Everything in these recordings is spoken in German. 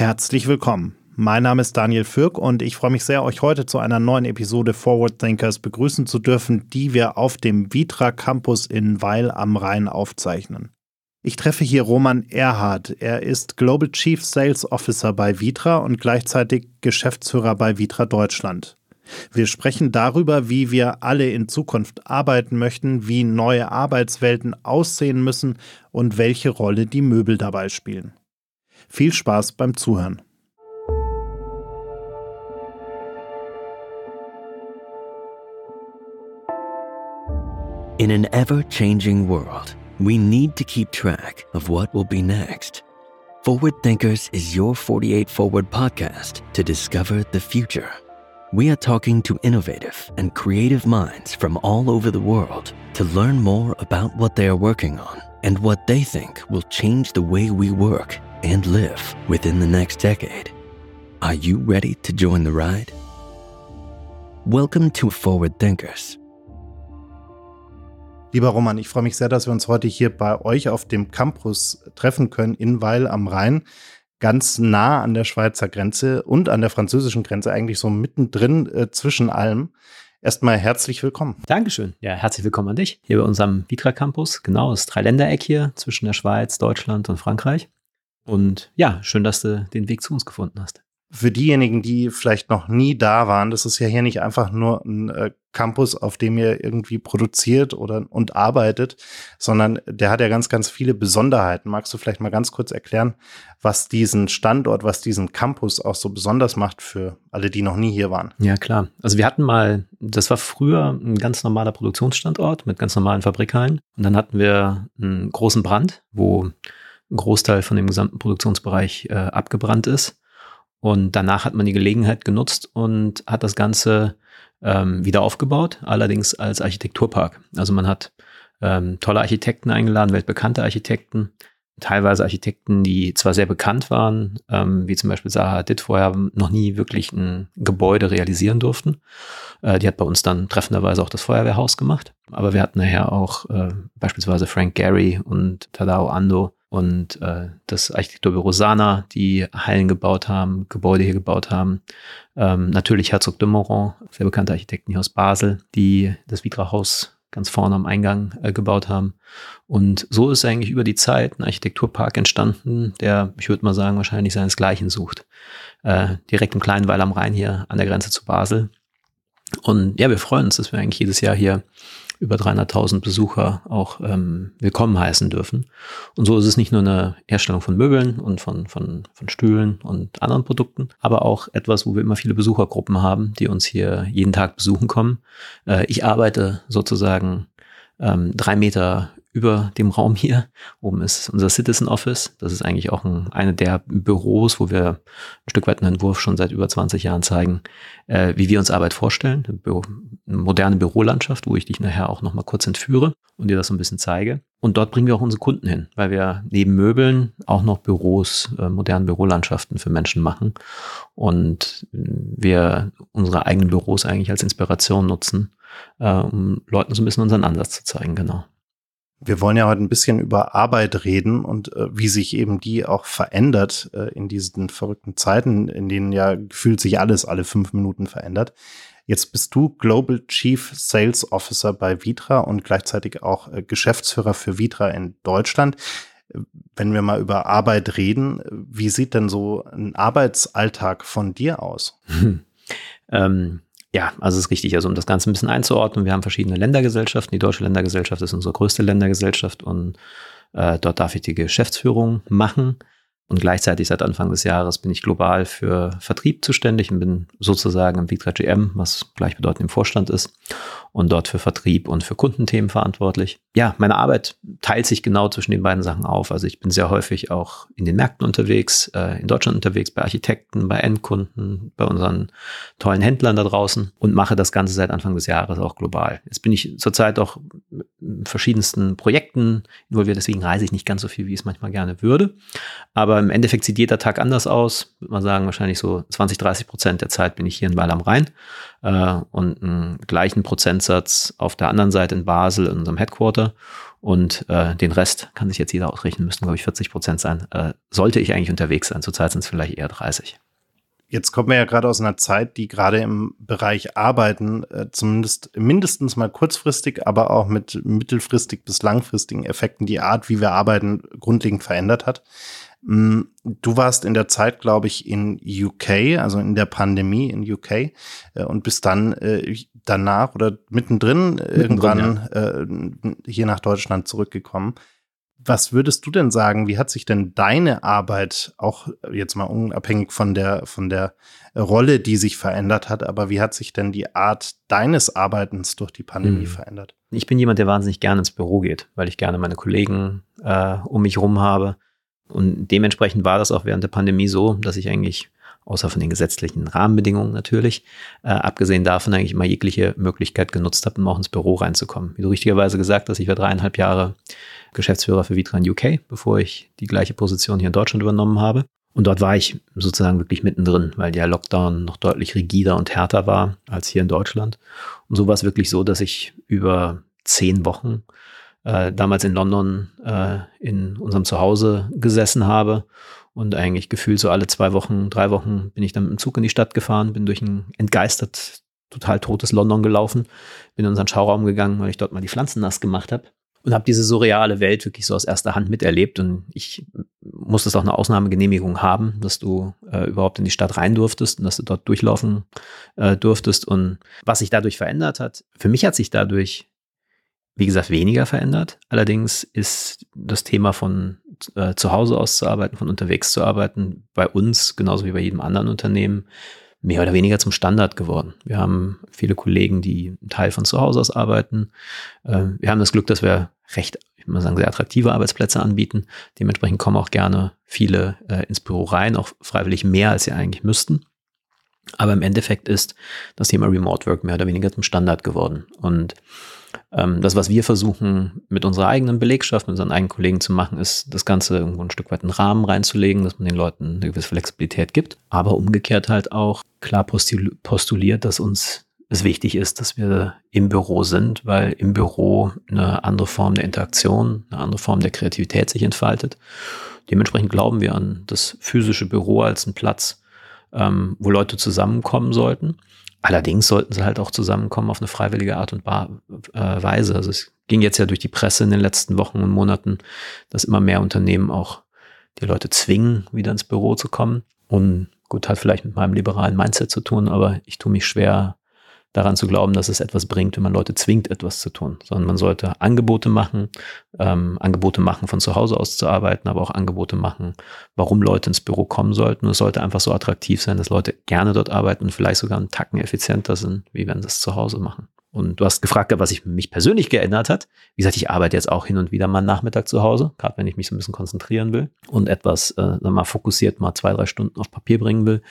Herzlich willkommen. Mein Name ist Daniel Fürk und ich freue mich sehr, euch heute zu einer neuen Episode Forward Thinkers begrüßen zu dürfen, die wir auf dem Vitra Campus in Weil am Rhein aufzeichnen. Ich treffe hier Roman Erhard. Er ist Global Chief Sales Officer bei Vitra und gleichzeitig Geschäftsführer bei Vitra Deutschland. Wir sprechen darüber, wie wir alle in Zukunft arbeiten möchten, wie neue Arbeitswelten aussehen müssen und welche Rolle die Möbel dabei spielen. Viel Spaß beim Zuhören. In an ever changing world, we need to keep track of what will be next. Forward Thinkers is your 48 Forward podcast to discover the future. We are talking to innovative and creative minds from all over the world to learn more about what they are working on and what they think will change the way we work and live within the next decade. Are you ready to join the ride? Welcome to Forward Thinkers Lieber Roman, ich freue mich sehr, dass wir uns heute hier bei euch auf dem Campus treffen können in Weil am Rhein. Ganz nah an der Schweizer Grenze und an der französischen Grenze, eigentlich so mittendrin äh, zwischen allem. Erstmal herzlich willkommen. Dankeschön. Ja, herzlich willkommen an dich hier bei unserem Vitra Campus. Genau, das Dreiländereck hier zwischen der Schweiz, Deutschland und Frankreich. Und ja, schön, dass du den Weg zu uns gefunden hast für diejenigen, die vielleicht noch nie da waren, das ist ja hier nicht einfach nur ein äh, Campus, auf dem ihr irgendwie produziert oder und arbeitet, sondern der hat ja ganz, ganz viele Besonderheiten. Magst du vielleicht mal ganz kurz erklären, was diesen Standort, was diesen Campus auch so besonders macht für alle, die noch nie hier waren? Ja, klar. Also wir hatten mal, das war früher ein ganz normaler Produktionsstandort mit ganz normalen Fabrikhallen. Und dann hatten wir einen großen Brand, wo Großteil von dem gesamten Produktionsbereich äh, abgebrannt ist. Und danach hat man die Gelegenheit genutzt und hat das Ganze ähm, wieder aufgebaut, allerdings als Architekturpark. Also man hat ähm, tolle Architekten eingeladen, weltbekannte Architekten, teilweise Architekten, die zwar sehr bekannt waren, ähm, wie zum Beispiel Zaha Hadid vorher noch nie wirklich ein Gebäude realisieren durften. Äh, die hat bei uns dann treffenderweise auch das Feuerwehrhaus gemacht. Aber wir hatten nachher auch äh, beispielsweise Frank Gehry und Tadao Ando, und äh, das Architekturbüro Sana, die Hallen gebaut haben, Gebäude hier gebaut haben. Ähm, natürlich Herzog de Moron, sehr bekannte Architekten hier aus Basel, die das Vitra-Haus ganz vorne am Eingang äh, gebaut haben. Und so ist eigentlich über die Zeit ein Architekturpark entstanden, der, ich würde mal sagen, wahrscheinlich seinesgleichen sucht. Äh, direkt im kleinen Weil am Rhein hier an der Grenze zu Basel. Und ja, wir freuen uns, dass wir eigentlich jedes Jahr hier über 300.000 Besucher auch ähm, willkommen heißen dürfen. Und so ist es nicht nur eine Herstellung von Möbeln und von, von, von Stühlen und anderen Produkten, aber auch etwas, wo wir immer viele Besuchergruppen haben, die uns hier jeden Tag besuchen kommen. Äh, ich arbeite sozusagen ähm, drei Meter über dem Raum hier. Oben ist unser Citizen Office. Das ist eigentlich auch ein, eine der Büros, wo wir ein Stück weit einen Entwurf schon seit über 20 Jahren zeigen, äh, wie wir uns Arbeit vorstellen. Eine, Büro, eine moderne Bürolandschaft, wo ich dich nachher auch nochmal kurz entführe und dir das so ein bisschen zeige. Und dort bringen wir auch unsere Kunden hin, weil wir neben Möbeln auch noch Büros, äh, moderne Bürolandschaften für Menschen machen. Und wir unsere eigenen Büros eigentlich als Inspiration nutzen, äh, um Leuten so ein bisschen unseren Ansatz zu zeigen, genau. Wir wollen ja heute ein bisschen über Arbeit reden und äh, wie sich eben die auch verändert äh, in diesen verrückten Zeiten, in denen ja gefühlt sich alles alle fünf Minuten verändert. Jetzt bist du Global Chief Sales Officer bei Vitra und gleichzeitig auch äh, Geschäftsführer für Vitra in Deutschland. Wenn wir mal über Arbeit reden, wie sieht denn so ein Arbeitsalltag von dir aus? Hm. Ähm ja, also es ist richtig. Also um das Ganze ein bisschen einzuordnen, wir haben verschiedene Ländergesellschaften. Die deutsche Ländergesellschaft ist unsere größte Ländergesellschaft und äh, dort darf ich die Geschäftsführung machen. Und gleichzeitig seit Anfang des Jahres bin ich global für Vertrieb zuständig und bin sozusagen im Vitra GM, was gleichbedeutend im Vorstand ist, und dort für Vertrieb und für Kundenthemen verantwortlich. Ja, meine Arbeit teilt sich genau zwischen den beiden Sachen auf. Also ich bin sehr häufig auch in den Märkten unterwegs, äh, in Deutschland unterwegs, bei Architekten, bei Endkunden, bei unseren tollen Händlern da draußen und mache das Ganze seit Anfang des Jahres auch global. Jetzt bin ich zurzeit auch in verschiedensten Projekten involviert, deswegen reise ich nicht ganz so viel, wie ich es manchmal gerne würde. Aber im Endeffekt sieht jeder Tag anders aus. Würde man sagen, wahrscheinlich so 20, 30 Prozent der Zeit bin ich hier in Weil am Rhein äh, und einen gleichen Prozentsatz auf der anderen Seite in Basel in unserem Headquarter. Und äh, den Rest kann sich jetzt jeder ausrechnen, müssten, glaube ich, 40 Prozent sein. Äh, sollte ich eigentlich unterwegs sein. Zurzeit sind es vielleicht eher 30. Jetzt kommen wir ja gerade aus einer Zeit, die gerade im Bereich Arbeiten äh, zumindest mindestens mal kurzfristig, aber auch mit mittelfristig bis langfristigen Effekten die Art, wie wir arbeiten, grundlegend verändert hat. Mm, du warst in der Zeit, glaube ich, in UK, also in der Pandemie in UK äh, und bist dann äh, danach oder mittendrin, mittendrin irgendwann ja. äh, hier nach Deutschland zurückgekommen. Was würdest du denn sagen? Wie hat sich denn deine Arbeit auch jetzt mal unabhängig von der, von der Rolle, die sich verändert hat, aber wie hat sich denn die Art deines Arbeitens durch die Pandemie hm. verändert? Ich bin jemand, der wahnsinnig gerne ins Büro geht, weil ich gerne meine Kollegen äh, um mich rum habe. Und dementsprechend war das auch während der Pandemie so, dass ich eigentlich außer von den gesetzlichen Rahmenbedingungen natürlich, äh, abgesehen davon eigentlich immer jegliche Möglichkeit genutzt habe, um auch ins Büro reinzukommen. Wie du richtigerweise gesagt hast, ich war dreieinhalb Jahre Geschäftsführer für Vitran UK, bevor ich die gleiche Position hier in Deutschland übernommen habe. Und dort war ich sozusagen wirklich mittendrin, weil der Lockdown noch deutlich rigider und härter war als hier in Deutschland. Und so war es wirklich so, dass ich über zehn Wochen äh, damals in London äh, in unserem Zuhause gesessen habe und eigentlich gefühlt so alle zwei Wochen, drei Wochen bin ich dann mit dem Zug in die Stadt gefahren, bin durch ein entgeistert, total totes London gelaufen, bin in unseren Schauraum gegangen, weil ich dort mal die Pflanzen nass gemacht habe und habe diese surreale Welt wirklich so aus erster Hand miterlebt und ich musste es auch eine Ausnahmegenehmigung haben, dass du äh, überhaupt in die Stadt rein durftest und dass du dort durchlaufen äh, durftest und was sich dadurch verändert hat. Für mich hat sich dadurch wie gesagt, weniger verändert. Allerdings ist das Thema von äh, zu Hause aus zu arbeiten, von unterwegs zu arbeiten, bei uns, genauso wie bei jedem anderen Unternehmen, mehr oder weniger zum Standard geworden. Wir haben viele Kollegen, die einen Teil von zu Hause aus arbeiten. Äh, wir haben das Glück, dass wir recht, ich muss sagen, sehr attraktive Arbeitsplätze anbieten. Dementsprechend kommen auch gerne viele äh, ins Büro rein, auch freiwillig mehr, als sie eigentlich müssten. Aber im Endeffekt ist das Thema Remote Work mehr oder weniger zum Standard geworden. Und ähm, das, was wir versuchen mit unserer eigenen Belegschaft, mit unseren eigenen Kollegen zu machen, ist, das Ganze irgendwo ein Stück weit einen Rahmen reinzulegen, dass man den Leuten eine gewisse Flexibilität gibt, aber umgekehrt halt auch klar postuliert, dass uns es wichtig ist, dass wir im Büro sind, weil im Büro eine andere Form der Interaktion, eine andere Form der Kreativität sich entfaltet. Dementsprechend glauben wir an das physische Büro als einen Platz, ähm, wo Leute zusammenkommen sollten. Allerdings sollten sie halt auch zusammenkommen auf eine freiwillige Art und äh, Weise. Also es ging jetzt ja durch die Presse in den letzten Wochen und Monaten, dass immer mehr Unternehmen auch die Leute zwingen, wieder ins Büro zu kommen. Und gut, hat vielleicht mit meinem liberalen Mindset zu tun, aber ich tue mich schwer, daran zu glauben, dass es etwas bringt, wenn man Leute zwingt, etwas zu tun, sondern man sollte Angebote machen, ähm, Angebote machen, von zu Hause aus zu arbeiten, aber auch Angebote machen, warum Leute ins Büro kommen sollten. Und es sollte einfach so attraktiv sein, dass Leute gerne dort arbeiten und vielleicht sogar einen Tacken effizienter sind, wie wenn sie es zu Hause machen. Und du hast gefragt, was sich mich persönlich geändert hat. Wie gesagt, ich arbeite jetzt auch hin und wieder mal Nachmittag zu Hause, gerade wenn ich mich so ein bisschen konzentrieren will und etwas äh, mal fokussiert mal zwei, drei Stunden auf Papier bringen will,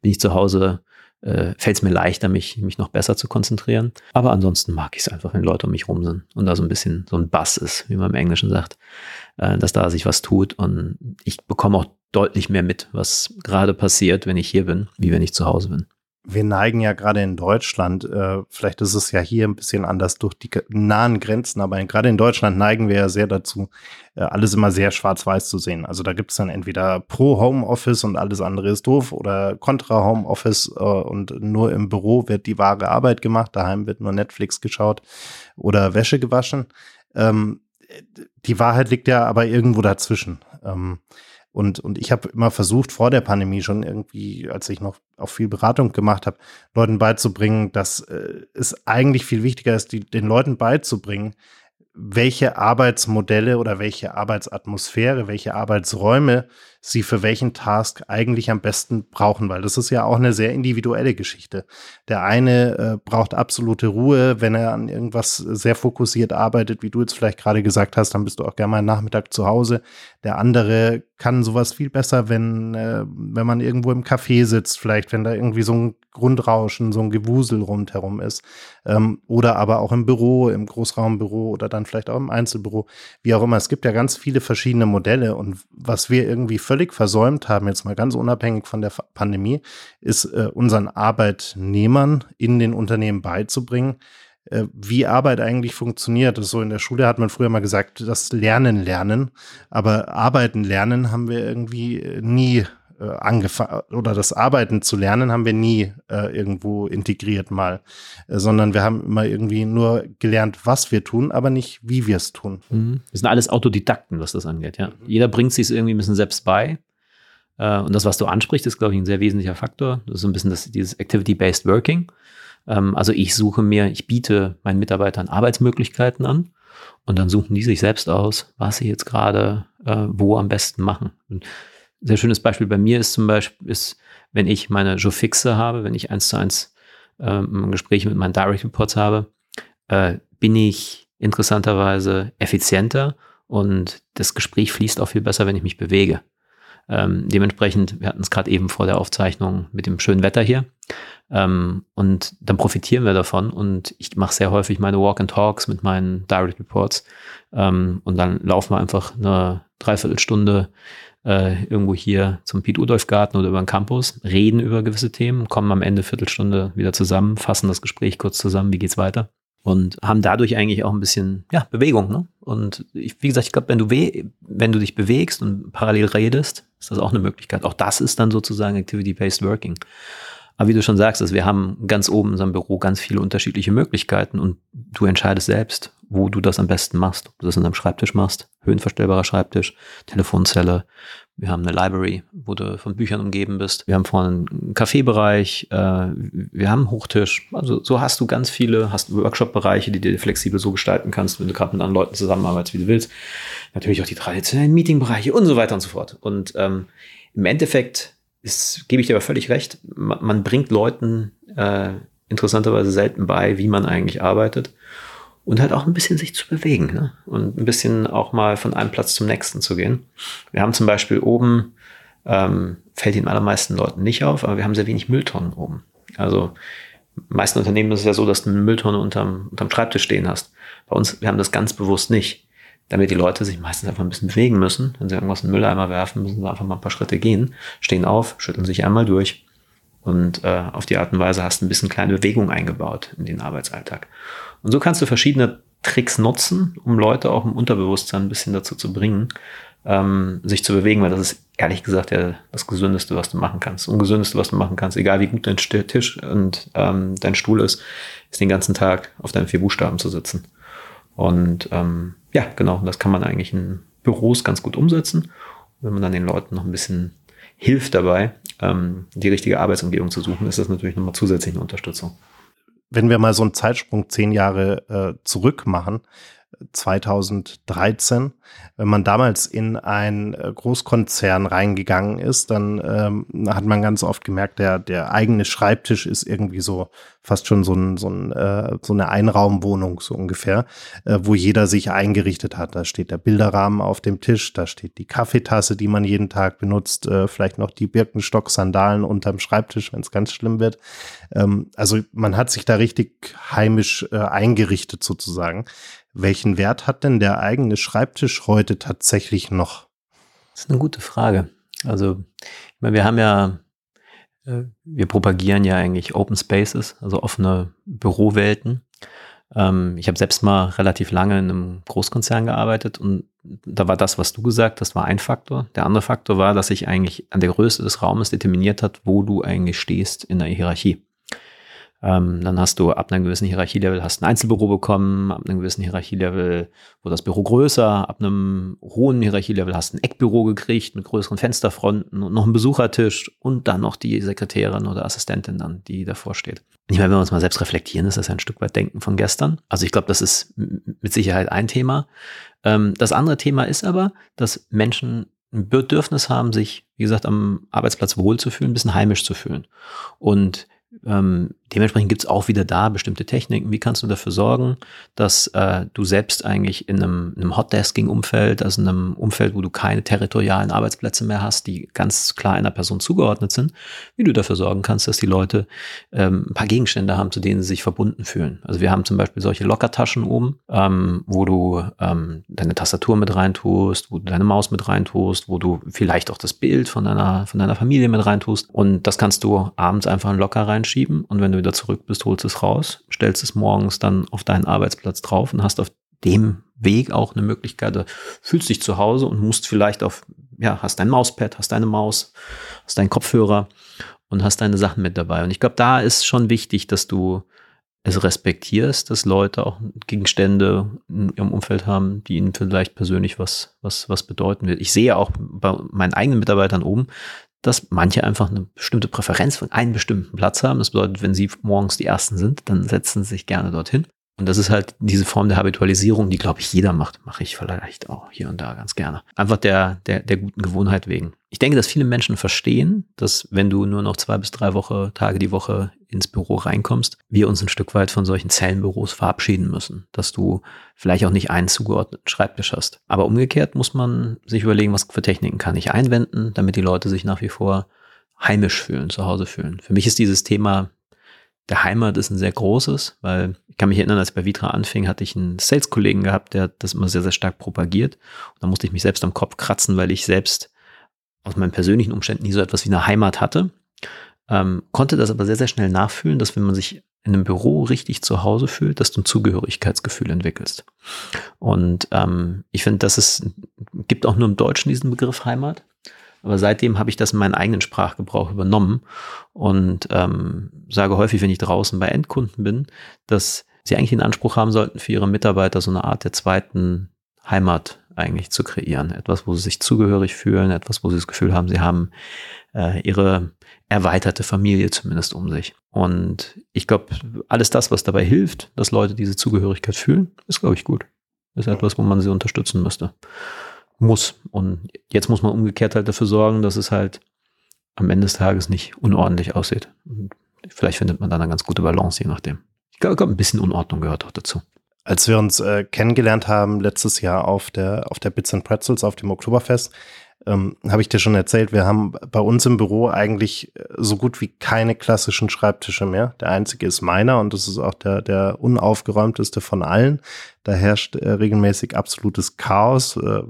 bin ich zu Hause äh, fällt es mir leichter, mich, mich noch besser zu konzentrieren. Aber ansonsten mag ich es einfach, wenn Leute um mich rum sind und da so ein bisschen so ein Bass ist, wie man im Englischen sagt, äh, dass da sich was tut und ich bekomme auch deutlich mehr mit, was gerade passiert, wenn ich hier bin, wie wenn ich zu Hause bin wir neigen ja gerade in Deutschland, äh, vielleicht ist es ja hier ein bisschen anders durch die nahen Grenzen, aber gerade in Deutschland neigen wir ja sehr dazu, äh, alles immer sehr schwarz-weiß zu sehen. Also da gibt es dann entweder pro Homeoffice und alles andere ist doof oder kontra Homeoffice äh, und nur im Büro wird die wahre Arbeit gemacht, daheim wird nur Netflix geschaut oder Wäsche gewaschen. Ähm, die Wahrheit liegt ja aber irgendwo dazwischen. Ähm, und, und ich habe immer versucht, vor der Pandemie schon irgendwie, als ich noch auch viel Beratung gemacht habe, Leuten beizubringen, dass äh, es eigentlich viel wichtiger ist, die, den Leuten beizubringen, welche Arbeitsmodelle oder welche Arbeitsatmosphäre, welche Arbeitsräume sie für welchen Task eigentlich am besten brauchen, weil das ist ja auch eine sehr individuelle Geschichte. Der eine äh, braucht absolute Ruhe, wenn er an irgendwas sehr fokussiert arbeitet, wie du jetzt vielleicht gerade gesagt hast, dann bist du auch gerne mal Nachmittag zu Hause. Der andere kann sowas viel besser, wenn, äh, wenn man irgendwo im Café sitzt, vielleicht, wenn da irgendwie so ein Grundrauschen, so ein Gewusel rundherum ist. Ähm, oder aber auch im Büro, im Großraumbüro oder dann vielleicht auch im Einzelbüro, wie auch immer. Es gibt ja ganz viele verschiedene Modelle und was wir irgendwie völlig versäumt haben, jetzt mal ganz unabhängig von der Pandemie, ist äh, unseren Arbeitnehmern in den Unternehmen beizubringen, äh, wie Arbeit eigentlich funktioniert. So in der Schule hat man früher mal gesagt, das Lernen lernen, aber Arbeiten lernen haben wir irgendwie nie äh, angefangen oder das Arbeiten zu lernen haben wir nie äh, irgendwo integriert mal, äh, sondern wir haben immer irgendwie nur gelernt, was wir tun, aber nicht, wie wir es tun. Mhm. Das sind alles Autodidakten, was das angeht. Ja, jeder bringt sich irgendwie ein bisschen selbst bei. Äh, und das, was du ansprichst, ist, glaube ich, ein sehr wesentlicher Faktor. Das ist so ein bisschen das, dieses Activity-Based Working. Ähm, also ich suche mir, ich biete meinen Mitarbeitern Arbeitsmöglichkeiten an und dann suchen die sich selbst aus, was sie jetzt gerade äh, wo am besten machen. Und sehr schönes Beispiel bei mir ist zum Beispiel, ist, wenn ich meine Joe Fixe habe, wenn ich eins zu eins ähm, Gespräche mit meinen Direct Reports habe, äh, bin ich interessanterweise effizienter und das Gespräch fließt auch viel besser, wenn ich mich bewege. Ähm, dementsprechend, wir hatten es gerade eben vor der Aufzeichnung mit dem schönen Wetter hier. Ähm, und dann profitieren wir davon. Und ich mache sehr häufig meine Walk and Talks mit meinen Direct Reports. Ähm, und dann laufen wir einfach eine Dreiviertelstunde äh, irgendwo hier zum Piet-Udolf-Garten oder über den Campus, reden über gewisse Themen, kommen am Ende Viertelstunde wieder zusammen, fassen das Gespräch kurz zusammen, wie geht's weiter und haben dadurch eigentlich auch ein bisschen ja, Bewegung. Ne? Und ich, wie gesagt, ich glaube, wenn du wenn du dich bewegst und parallel redest, ist das auch eine Möglichkeit. Auch das ist dann sozusagen Activity-Based Working. Aber wie du schon sagst, also wir haben ganz oben in unserem Büro ganz viele unterschiedliche Möglichkeiten und du entscheidest selbst, wo du das am besten machst. Ob du das in deinem Schreibtisch machst, höhenverstellbarer Schreibtisch, Telefonzelle. Wir haben eine Library, wo du von Büchern umgeben bist. Wir haben vorne einen Kaffeebereich. Äh, wir haben einen Hochtisch. Also so hast du ganz viele, hast Workshop-Bereiche, die du flexibel so gestalten kannst, wenn du gerade mit anderen Leuten zusammenarbeitest, wie du willst. Natürlich auch die traditionellen Meeting-Bereiche und so weiter und so fort. Und ähm, im Endeffekt ist, gebe ich dir aber völlig recht, man, man bringt Leuten äh, interessanterweise selten bei, wie man eigentlich arbeitet und halt auch ein bisschen sich zu bewegen ne? und ein bisschen auch mal von einem Platz zum nächsten zu gehen. Wir haben zum Beispiel oben, ähm, fällt den allermeisten Leuten nicht auf, aber wir haben sehr wenig Mülltonnen oben. Also meisten Unternehmen ist es ja so, dass du eine Mülltonne unterm, unterm Schreibtisch stehen hast. Bei uns, wir haben das ganz bewusst nicht, damit die Leute sich meistens einfach ein bisschen bewegen müssen. Wenn sie irgendwas in den Mülleimer werfen, müssen sie einfach mal ein paar Schritte gehen, stehen auf, schütteln sich einmal durch und äh, auf die Art und Weise hast du ein bisschen kleine Bewegung eingebaut in den Arbeitsalltag. Und so kannst du verschiedene Tricks nutzen, um Leute auch im Unterbewusstsein ein bisschen dazu zu bringen, ähm, sich zu bewegen, weil das ist ehrlich gesagt ja das Gesündeste, was du machen kannst. Ungesündeste, was du machen kannst, egal wie gut dein Tisch und ähm, dein Stuhl ist, ist den ganzen Tag auf deinen vier Buchstaben zu sitzen. Und ähm, ja, genau, das kann man eigentlich in Büros ganz gut umsetzen. wenn man dann den Leuten noch ein bisschen hilft dabei, ähm, die richtige Arbeitsumgebung zu suchen, ist das natürlich nochmal zusätzlich eine Unterstützung wenn wir mal so einen Zeitsprung zehn Jahre äh, zurück machen, 2013. Wenn man damals in ein äh, Großkonzern reingegangen ist, dann ähm, hat man ganz oft gemerkt, der, der eigene Schreibtisch ist irgendwie so fast schon so, ein, so, ein, äh, so eine Einraumwohnung so ungefähr, äh, wo jeder sich eingerichtet hat. Da steht der Bilderrahmen auf dem Tisch, da steht die Kaffeetasse, die man jeden Tag benutzt, äh, vielleicht noch die Birkenstock-Sandalen unterm Schreibtisch, wenn es ganz schlimm wird. Ähm, also man hat sich da richtig heimisch äh, eingerichtet sozusagen. Welchen Wert hat denn der eigene Schreibtisch heute tatsächlich noch? Das ist eine gute Frage. Also, ich meine, wir haben ja, äh, wir propagieren ja eigentlich Open Spaces, also offene Bürowelten. Ähm, ich habe selbst mal relativ lange in einem Großkonzern gearbeitet und da war das, was du gesagt hast, war ein Faktor. Der andere Faktor war, dass sich eigentlich an der Größe des Raumes determiniert hat, wo du eigentlich stehst in der Hierarchie. Ähm, dann hast du ab einem gewissen Hierarchielevel hast ein Einzelbüro bekommen, ab einem gewissen Hierarchielevel wurde das Büro größer, ab einem hohen Hierarchielevel hast ein Eckbüro gekriegt mit größeren Fensterfronten und noch einen Besuchertisch und dann noch die Sekretärin oder Assistentin dann, die davor steht. Ich meine, wenn wir uns mal selbst reflektieren, ist das ein Stück weit Denken von gestern. Also ich glaube, das ist mit Sicherheit ein Thema. Ähm, das andere Thema ist aber, dass Menschen ein Bedürfnis haben, sich, wie gesagt, am Arbeitsplatz wohlzufühlen, ein bisschen heimisch zu fühlen. Und ähm, dementsprechend gibt es auch wieder da bestimmte Techniken. Wie kannst du dafür sorgen, dass äh, du selbst eigentlich in einem, einem Hotdesking-Umfeld, also in einem Umfeld, wo du keine territorialen Arbeitsplätze mehr hast, die ganz klar einer Person zugeordnet sind, wie du dafür sorgen kannst, dass die Leute ähm, ein paar Gegenstände haben, zu denen sie sich verbunden fühlen. Also wir haben zum Beispiel solche Lockertaschen oben, ähm, wo du ähm, deine Tastatur mit reintust, wo du deine Maus mit reintust, wo du vielleicht auch das Bild von deiner, von deiner Familie mit reintust. Und das kannst du abends einfach locker reinschieben. Und wenn du du wieder zurück bist, holst es raus, stellst es morgens dann auf deinen Arbeitsplatz drauf und hast auf dem Weg auch eine Möglichkeit, fühlst dich zu Hause und musst vielleicht auf, ja, hast dein Mauspad, hast deine Maus, hast deinen Kopfhörer und hast deine Sachen mit dabei. Und ich glaube, da ist schon wichtig, dass du es respektierst, dass Leute auch Gegenstände in ihrem Umfeld haben, die ihnen vielleicht persönlich was, was, was bedeuten wird. Ich sehe auch bei meinen eigenen Mitarbeitern oben, dass manche einfach eine bestimmte Präferenz von einem bestimmten Platz haben. Das bedeutet, wenn sie morgens die Ersten sind, dann setzen sie sich gerne dorthin. Und das ist halt diese Form der Habitualisierung, die, glaube ich, jeder macht. Mache ich vielleicht auch hier und da ganz gerne. Einfach der, der, der guten Gewohnheit wegen. Ich denke, dass viele Menschen verstehen, dass wenn du nur noch zwei bis drei Woche, Tage die Woche ins Büro reinkommst, wir uns ein Stück weit von solchen Zellenbüros verabschieden müssen. Dass du vielleicht auch nicht einen zugeordneten Schreibtisch hast. Aber umgekehrt muss man sich überlegen, was für Techniken kann ich einwenden, damit die Leute sich nach wie vor heimisch fühlen, zu Hause fühlen. Für mich ist dieses Thema der Heimat ist ein sehr großes, weil ich kann mich erinnern, als ich bei Vitra anfing, hatte ich einen Sales-Kollegen gehabt, der das immer sehr, sehr stark propagiert. Und da musste ich mich selbst am Kopf kratzen, weil ich selbst aus meinen persönlichen Umständen nie so etwas wie eine Heimat hatte. Ähm, konnte das aber sehr, sehr schnell nachfühlen, dass wenn man sich in einem Büro richtig zu Hause fühlt, dass du ein Zugehörigkeitsgefühl entwickelst. Und ähm, ich finde, dass es gibt auch nur im Deutschen diesen Begriff Heimat. Aber seitdem habe ich das in meinen eigenen Sprachgebrauch übernommen und ähm, sage häufig, wenn ich draußen bei Endkunden bin, dass sie eigentlich den Anspruch haben sollten, für ihre Mitarbeiter so eine Art der zweiten Heimat eigentlich zu kreieren. Etwas, wo sie sich zugehörig fühlen, etwas, wo sie das Gefühl haben, sie haben äh, ihre erweiterte Familie zumindest um sich. Und ich glaube, alles das, was dabei hilft, dass Leute diese Zugehörigkeit fühlen, ist, glaube ich, gut. Ist etwas, wo man sie unterstützen müsste muss. Und jetzt muss man umgekehrt halt dafür sorgen, dass es halt am Ende des Tages nicht unordentlich aussieht. Und vielleicht findet man dann eine ganz gute Balance, je nachdem. Ich glaube, ein bisschen Unordnung gehört auch dazu. Als wir uns äh, kennengelernt haben letztes Jahr auf der, auf der Bits and Pretzels, auf dem Oktoberfest, ähm, habe ich dir schon erzählt, wir haben bei uns im Büro eigentlich äh, so gut wie keine klassischen Schreibtische mehr. Der einzige ist meiner und das ist auch der, der unaufgeräumteste von allen. Da herrscht äh, regelmäßig absolutes Chaos, äh,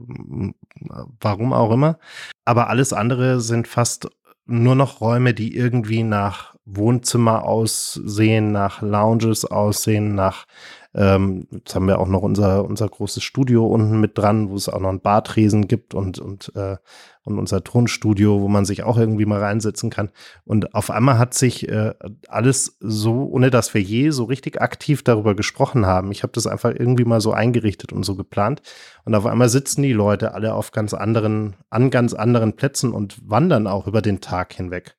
warum auch immer. Aber alles andere sind fast nur noch Räume, die irgendwie nach Wohnzimmer aussehen, nach Lounges aussehen, nach ähm, jetzt haben wir auch noch unser, unser großes Studio unten mit dran, wo es auch noch ein Bartresen gibt und, und, äh, und unser Tonstudio, wo man sich auch irgendwie mal reinsetzen kann. Und auf einmal hat sich äh, alles so, ohne dass wir je so richtig aktiv darüber gesprochen haben. Ich habe das einfach irgendwie mal so eingerichtet und so geplant. Und auf einmal sitzen die Leute alle auf ganz anderen, an ganz anderen Plätzen und wandern auch über den Tag hinweg.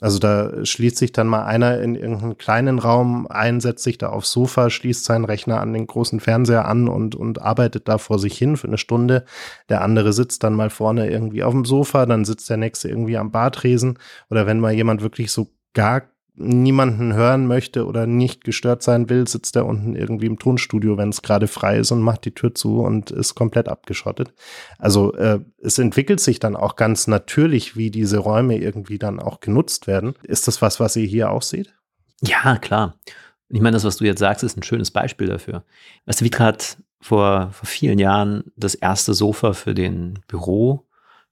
Also da schließt sich dann mal einer in irgendeinen kleinen Raum ein, setzt sich da aufs Sofa, schließt seinen Rechner an den großen Fernseher an und, und arbeitet da vor sich hin für eine Stunde. Der andere sitzt dann mal vorne irgendwie auf dem Sofa, dann sitzt der nächste irgendwie am Bartresen. Oder wenn mal jemand wirklich so gar niemanden hören möchte oder nicht gestört sein will, sitzt er unten irgendwie im Tonstudio, wenn es gerade frei ist und macht die Tür zu und ist komplett abgeschottet. Also äh, es entwickelt sich dann auch ganz natürlich, wie diese Räume irgendwie dann auch genutzt werden. Ist das was, was ihr hier auch seht? Ja, klar. Ich meine, das, was du jetzt sagst, ist ein schönes Beispiel dafür. Weißt du, Vitra hat vor, vor vielen Jahren das erste Sofa für den Büro,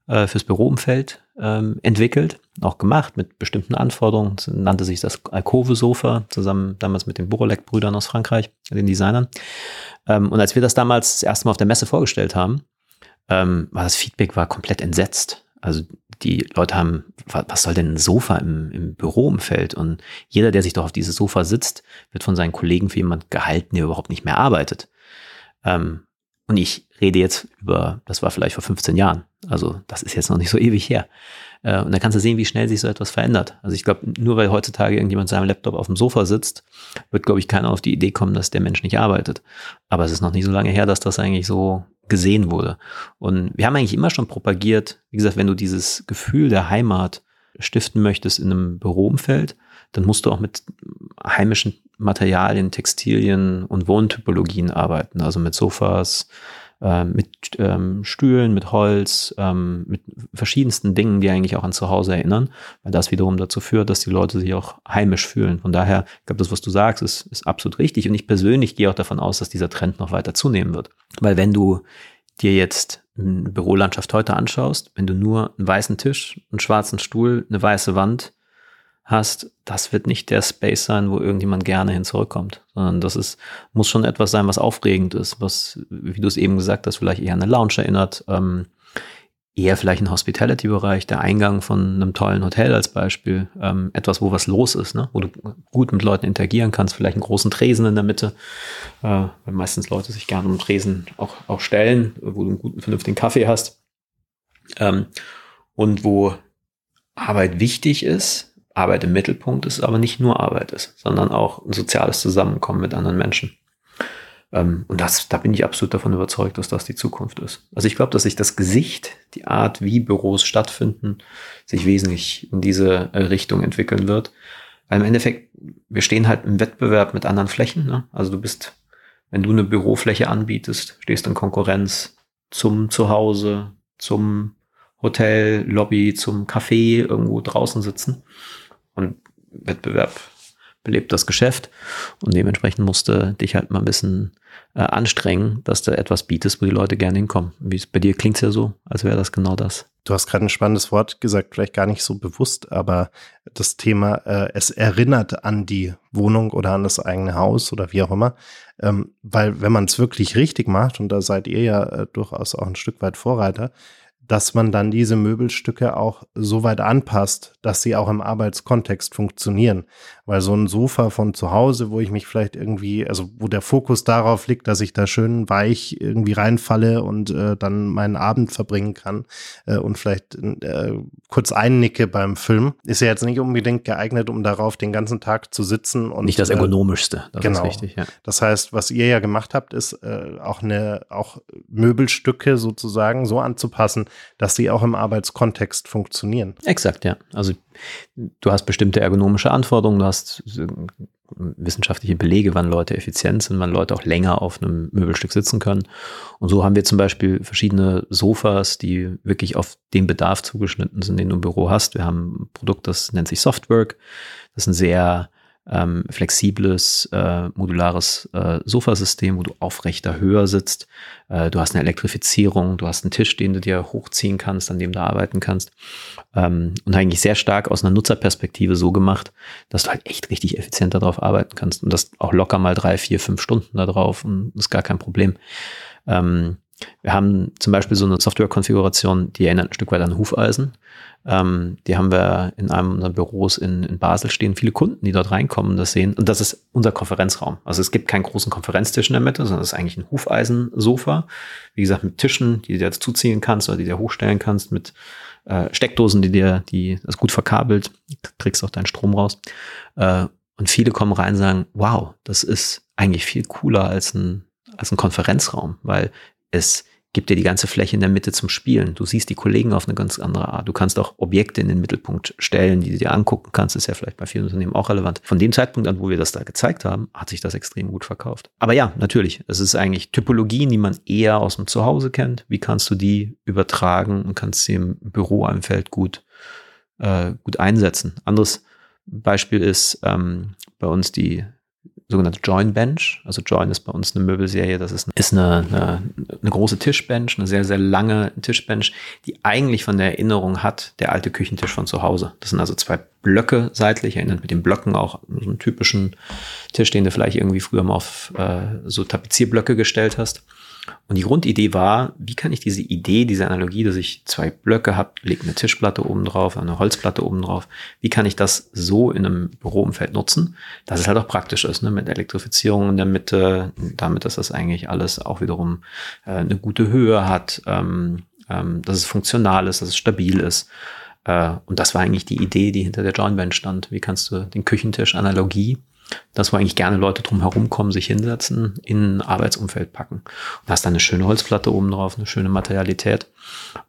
äh, fürs Büroumfeld ähm, entwickelt, auch gemacht mit bestimmten Anforderungen. Das nannte sich das Alcove-Sofa, zusammen damals mit den Borolek-Brüdern aus Frankreich, den Designern. Ähm, und als wir das damals das erste Mal auf der Messe vorgestellt haben, ähm, war das Feedback war komplett entsetzt. Also die Leute haben, was soll denn ein Sofa im, im Büroumfeld? Und jeder, der sich doch auf dieses Sofa sitzt, wird von seinen Kollegen für jemand gehalten, der überhaupt nicht mehr arbeitet. Ähm, und ich rede jetzt über, das war vielleicht vor 15 Jahren. Also das ist jetzt noch nicht so ewig her. Äh, und da kannst du sehen, wie schnell sich so etwas verändert. Also ich glaube, nur weil heutzutage irgendjemand seinem Laptop auf dem Sofa sitzt, wird, glaube ich, keiner auf die Idee kommen, dass der Mensch nicht arbeitet. Aber es ist noch nicht so lange her, dass das eigentlich so gesehen wurde. Und wir haben eigentlich immer schon propagiert, wie gesagt, wenn du dieses Gefühl der Heimat stiften möchtest in einem Büroumfeld, dann musst du auch mit heimischen Materialien, Textilien und Wohntypologien arbeiten, also mit Sofas, äh, mit ähm, Stühlen, mit Holz, ähm, mit verschiedensten Dingen, die eigentlich auch an Zuhause erinnern, weil das wiederum dazu führt, dass die Leute sich auch heimisch fühlen. Von daher, ich glaube, das, was du sagst, ist, ist absolut richtig. Und ich persönlich gehe auch davon aus, dass dieser Trend noch weiter zunehmen wird. Weil wenn du dir jetzt eine Bürolandschaft heute anschaust, wenn du nur einen weißen Tisch, einen schwarzen Stuhl, eine weiße Wand hast, das wird nicht der Space sein, wo irgendjemand gerne hin zurückkommt, sondern das ist, muss schon etwas sein, was aufregend ist, was, wie du es eben gesagt hast, vielleicht eher an eine Lounge erinnert, ähm, eher vielleicht ein Hospitality-Bereich, der Eingang von einem tollen Hotel als Beispiel, ähm, etwas, wo was los ist, ne? wo du gut mit Leuten interagieren kannst, vielleicht einen großen Tresen in der Mitte, äh, weil meistens Leute sich gerne um Tresen auch, auch stellen, wo du einen guten, vernünftigen Kaffee hast ähm, und wo Arbeit wichtig ist, Arbeit im Mittelpunkt ist, aber nicht nur Arbeit ist, sondern auch ein soziales Zusammenkommen mit anderen Menschen. Ähm, und das, da bin ich absolut davon überzeugt, dass das die Zukunft ist. Also ich glaube, dass sich das Gesicht, die Art, wie Büros stattfinden, sich wesentlich in diese äh, Richtung entwickeln wird. Weil im Endeffekt, wir stehen halt im Wettbewerb mit anderen Flächen. Ne? Also du bist, wenn du eine Bürofläche anbietest, stehst in Konkurrenz zum Zuhause, zum Hotel, Lobby, zum Café, irgendwo draußen sitzen. Und Wettbewerb belebt das Geschäft und dementsprechend musste dich halt mal ein bisschen äh, anstrengen, dass du etwas bietest, wo die Leute gerne hinkommen. Wie bei dir klingt es ja so, als wäre das genau das. Du hast gerade ein spannendes Wort gesagt, vielleicht gar nicht so bewusst, aber das Thema, äh, es erinnert an die Wohnung oder an das eigene Haus oder wie auch immer. Ähm, weil wenn man es wirklich richtig macht, und da seid ihr ja äh, durchaus auch ein Stück weit Vorreiter, dass man dann diese Möbelstücke auch so weit anpasst, dass sie auch im Arbeitskontext funktionieren. Weil so ein Sofa von zu Hause, wo ich mich vielleicht irgendwie, also wo der Fokus darauf liegt, dass ich da schön weich irgendwie reinfalle und äh, dann meinen Abend verbringen kann äh, und vielleicht äh, kurz einnicke beim Film, ist ja jetzt nicht unbedingt geeignet, um darauf den ganzen Tag zu sitzen. Und, nicht das äh, ergonomischste, das genau. ist wichtig. Ja. Das heißt, was ihr ja gemacht habt, ist äh, auch eine, auch Möbelstücke sozusagen so anzupassen, dass sie auch im Arbeitskontext funktionieren. Exakt, ja. Also du hast bestimmte ergonomische Anforderungen, du hast äh, wissenschaftliche Belege, wann Leute effizient sind, wann Leute auch länger auf einem Möbelstück sitzen können. Und so haben wir zum Beispiel verschiedene Sofas, die wirklich auf den Bedarf zugeschnitten sind, den du im Büro hast. Wir haben ein Produkt, das nennt sich Softwork. Das ist ein sehr ähm, flexibles, äh, modulares äh, Sofasystem, wo du aufrechter höher sitzt. Äh, du hast eine Elektrifizierung, du hast einen Tisch, den du dir hochziehen kannst, an dem du arbeiten kannst. Ähm, und eigentlich sehr stark aus einer Nutzerperspektive so gemacht, dass du halt echt richtig effizient darauf arbeiten kannst. Und das auch locker mal drei, vier, fünf Stunden da drauf und ist gar kein Problem. Ähm, wir haben zum Beispiel so eine Software-Konfiguration, die erinnert ein Stück weit an Hufeisen. Ähm, die haben wir in einem unserer Büros in, in Basel stehen. Viele Kunden, die dort reinkommen, das sehen. Und das ist unser Konferenzraum. Also es gibt keinen großen Konferenztisch in der Mitte, sondern es ist eigentlich ein Hufeisensofa. Wie gesagt, mit Tischen, die du dir jetzt zuziehen kannst oder die du dir hochstellen kannst, mit äh, Steckdosen, die dir, die das gut verkabelt, kriegst auch deinen Strom raus. Äh, und viele kommen rein und sagen, wow, das ist eigentlich viel cooler als ein, als ein Konferenzraum, weil es gibt dir die ganze Fläche in der Mitte zum Spielen. Du siehst die Kollegen auf eine ganz andere Art. Du kannst auch Objekte in den Mittelpunkt stellen, die du dir angucken kannst. Das ist ja vielleicht bei vielen Unternehmen auch relevant. Von dem Zeitpunkt an, wo wir das da gezeigt haben, hat sich das extrem gut verkauft. Aber ja, natürlich. Es ist eigentlich Typologien, die man eher aus dem Zuhause kennt. Wie kannst du die übertragen und kannst sie im Büroumfeld gut, äh, gut einsetzen? Anderes Beispiel ist ähm, bei uns die sogenannte Join Bench. Also Join ist bei uns eine Möbelserie. Das ist, ist eine, eine, eine, große Tischbench, eine sehr, sehr lange Tischbench, die eigentlich von der Erinnerung hat, der alte Küchentisch von zu Hause. Das sind also zwei Blöcke seitlich, erinnert mit den Blöcken auch so einen typischen Tisch, den du vielleicht irgendwie früher mal auf äh, so Tapezierblöcke gestellt hast. Und die Grundidee war, wie kann ich diese Idee, diese Analogie, dass ich zwei Blöcke habe, lege eine Tischplatte oben drauf, eine Holzplatte oben drauf, wie kann ich das so in einem Büroumfeld nutzen, dass es halt auch praktisch ist, ne? mit Elektrifizierung in der Mitte, damit, dass das eigentlich alles auch wiederum äh, eine gute Höhe hat, ähm, ähm, dass es funktional ist, dass es stabil ist. Äh, und das war eigentlich die Idee, die hinter der Joint Bench stand. Wie kannst du den Küchentisch Analogie das, wo eigentlich gerne Leute drum herum kommen, sich hinsetzen, in ein Arbeitsumfeld packen. Und hast dann eine schöne Holzplatte oben drauf, eine schöne Materialität.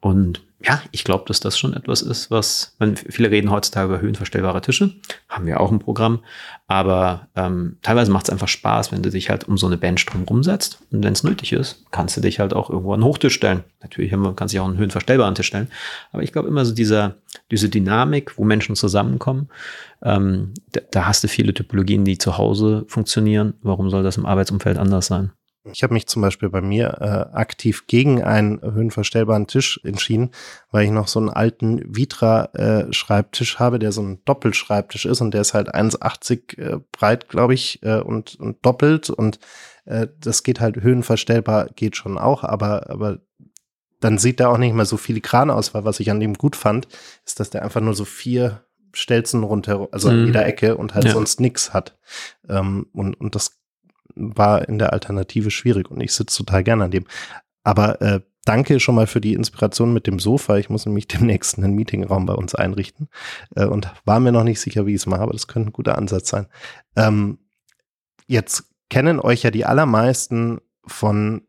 Und ja, ich glaube, dass das schon etwas ist, was, man, viele reden heutzutage über höhenverstellbare Tische, haben wir auch im Programm, aber ähm, teilweise macht es einfach Spaß, wenn du dich halt um so eine Bench drumherum setzt und wenn es nötig ist, kannst du dich halt auch irgendwo an einen Hochtisch stellen. Natürlich man sich auch einen höhenverstellbaren Tisch stellen, aber ich glaube immer so dieser, diese Dynamik, wo Menschen zusammenkommen, ähm, da, da hast du viele Typologien, die zu Hause funktionieren. Warum soll das im Arbeitsumfeld anders sein? Ich habe mich zum Beispiel bei mir äh, aktiv gegen einen höhenverstellbaren Tisch entschieden, weil ich noch so einen alten Vitra-Schreibtisch äh, habe, der so ein Doppelschreibtisch ist und der ist halt 1,80 äh, breit, glaube ich, äh, und, und doppelt und äh, das geht halt höhenverstellbar, geht schon auch, aber, aber dann sieht der auch nicht mehr so filigran aus, weil was ich an dem gut fand, ist, dass der einfach nur so vier Stelzen rundherum, also mhm. an jeder Ecke und halt ja. sonst nix hat. Ähm, und, und das war in der Alternative schwierig und ich sitze total gerne an dem. Aber äh, danke schon mal für die Inspiration mit dem Sofa. Ich muss nämlich demnächst einen Meetingraum bei uns einrichten äh, und war mir noch nicht sicher, wie ich es mache, aber das könnte ein guter Ansatz sein. Ähm, jetzt kennen euch ja die allermeisten von,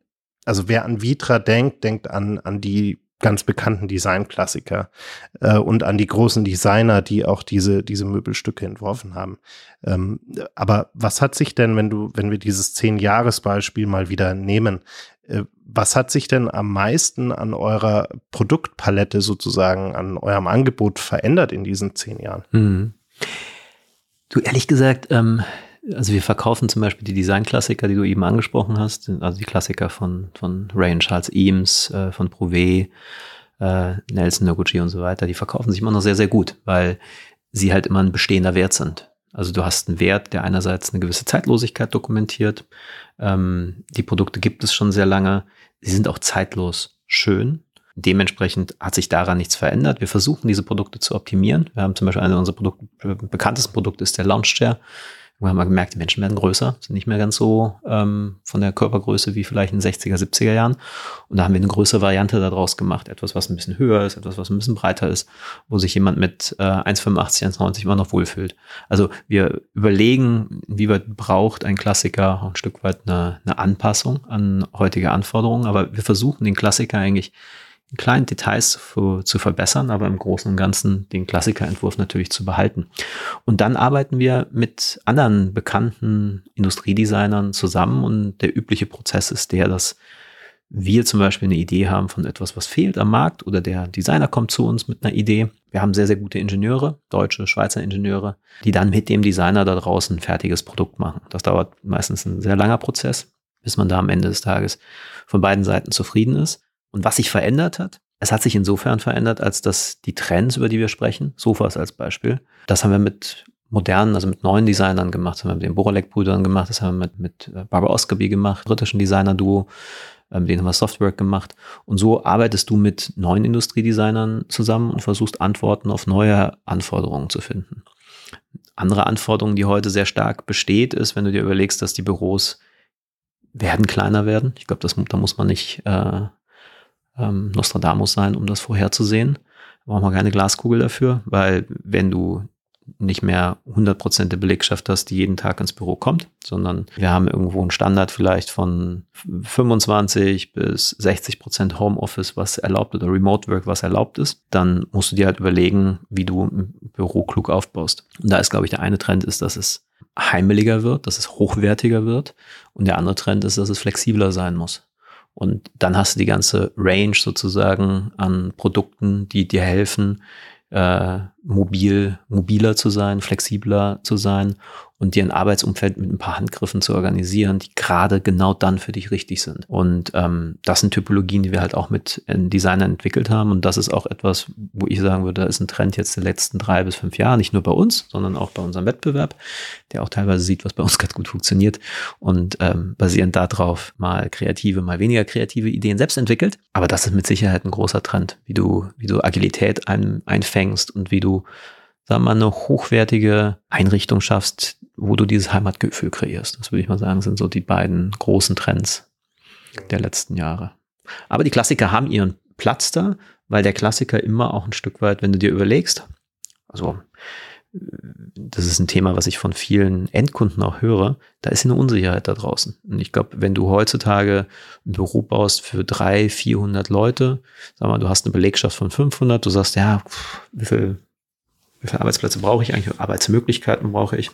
also wer an Vitra denkt, denkt an, an die ganz bekannten Designklassiker äh, und an die großen Designer, die auch diese, diese Möbelstücke entworfen haben. Ähm, aber was hat sich denn, wenn du, wenn wir dieses Zehn-Jahres-Beispiel mal wieder nehmen, äh, was hat sich denn am meisten an eurer Produktpalette sozusagen, an eurem Angebot verändert in diesen zehn Jahren? Hm. Du, ehrlich gesagt, ähm, also wir verkaufen zum Beispiel die Designklassiker, die du eben angesprochen hast, also die Klassiker von, von Ray und Charles Eames, äh, von Prouvé, äh, Nelson Noguchi und so weiter, die verkaufen sich immer noch sehr, sehr gut, weil sie halt immer ein bestehender Wert sind. Also du hast einen Wert, der einerseits eine gewisse Zeitlosigkeit dokumentiert. Ähm, die Produkte gibt es schon sehr lange. Sie sind auch zeitlos schön. Dementsprechend hat sich daran nichts verändert. Wir versuchen, diese Produkte zu optimieren. Wir haben zum Beispiel eine unserer Produkte, bekanntesten Produkte ist der Lounge Chair. Wir haben wir gemerkt, die Menschen werden größer, sind nicht mehr ganz so ähm, von der Körpergröße wie vielleicht in den 60er, 70er Jahren. Und da haben wir eine größere Variante daraus gemacht. Etwas, was ein bisschen höher ist, etwas, was ein bisschen breiter ist, wo sich jemand mit äh, 1,85, 1,90 immer noch wohlfühlt. Also wir überlegen, wie weit braucht ein Klassiker ein Stück weit eine, eine Anpassung an heutige Anforderungen. Aber wir versuchen den Klassiker eigentlich kleinen Details zu, zu verbessern, aber im Großen und Ganzen den Klassikerentwurf natürlich zu behalten. Und dann arbeiten wir mit anderen bekannten Industriedesignern zusammen und der übliche Prozess ist der, dass wir zum Beispiel eine Idee haben von etwas, was fehlt am Markt oder der Designer kommt zu uns mit einer Idee. Wir haben sehr, sehr gute Ingenieure, deutsche, Schweizer Ingenieure, die dann mit dem Designer da draußen ein fertiges Produkt machen. Das dauert meistens ein sehr langer Prozess, bis man da am Ende des Tages von beiden Seiten zufrieden ist. Und was sich verändert hat, es hat sich insofern verändert, als dass die Trends, über die wir sprechen, Sofas als Beispiel, das haben wir mit modernen, also mit neuen Designern gemacht, das haben wir mit den Boralek-Brüdern gemacht, das haben wir mit, mit äh, Barbara Oscarby gemacht, britischen Designer-Duo, mit denen haben wir Softwork gemacht. Und so arbeitest du mit neuen Industriedesignern zusammen und versuchst Antworten auf neue Anforderungen zu finden. Andere Anforderungen, die heute sehr stark besteht, ist, wenn du dir überlegst, dass die Büros werden kleiner werden. Ich glaube, da muss man nicht äh, ähm, Nostradamus sein, um das vorherzusehen. Braucht man keine Glaskugel dafür, weil wenn du nicht mehr 100% der Belegschaft hast, die jeden Tag ins Büro kommt, sondern wir haben irgendwo einen Standard vielleicht von 25 bis 60% Homeoffice, was erlaubt oder Remote Work, was erlaubt ist, dann musst du dir halt überlegen, wie du ein Büro klug aufbaust. Und da ist, glaube ich, der eine Trend ist, dass es heimeliger wird, dass es hochwertiger wird und der andere Trend ist, dass es flexibler sein muss. Und dann hast du die ganze Range sozusagen an Produkten, die dir helfen, äh, mobil, mobiler zu sein, flexibler zu sein und dir ein Arbeitsumfeld mit ein paar Handgriffen zu organisieren, die gerade genau dann für dich richtig sind. Und ähm, das sind Typologien, die wir halt auch mit Designern entwickelt haben. Und das ist auch etwas, wo ich sagen würde, da ist ein Trend jetzt der letzten drei bis fünf Jahre, nicht nur bei uns, sondern auch bei unserem Wettbewerb, der auch teilweise sieht, was bei uns gerade gut funktioniert und ähm, basierend darauf mal kreative, mal weniger kreative Ideen selbst entwickelt. Aber das ist mit Sicherheit ein großer Trend, wie du, wie du Agilität ein, einfängst und wie du sagen wir mal, eine hochwertige Einrichtung schaffst, wo du dieses Heimatgefühl kreierst. Das würde ich mal sagen, sind so die beiden großen Trends der letzten Jahre. Aber die Klassiker haben ihren Platz da, weil der Klassiker immer auch ein Stück weit, wenn du dir überlegst, also das ist ein Thema, was ich von vielen Endkunden auch höre, da ist eine Unsicherheit da draußen. Und ich glaube, wenn du heutzutage ein Büro baust für drei, 400 Leute, sag mal, du hast eine Belegschaft von 500, du sagst, ja, wie viel wie viele Arbeitsplätze brauche ich eigentlich, Arbeitsmöglichkeiten brauche ich,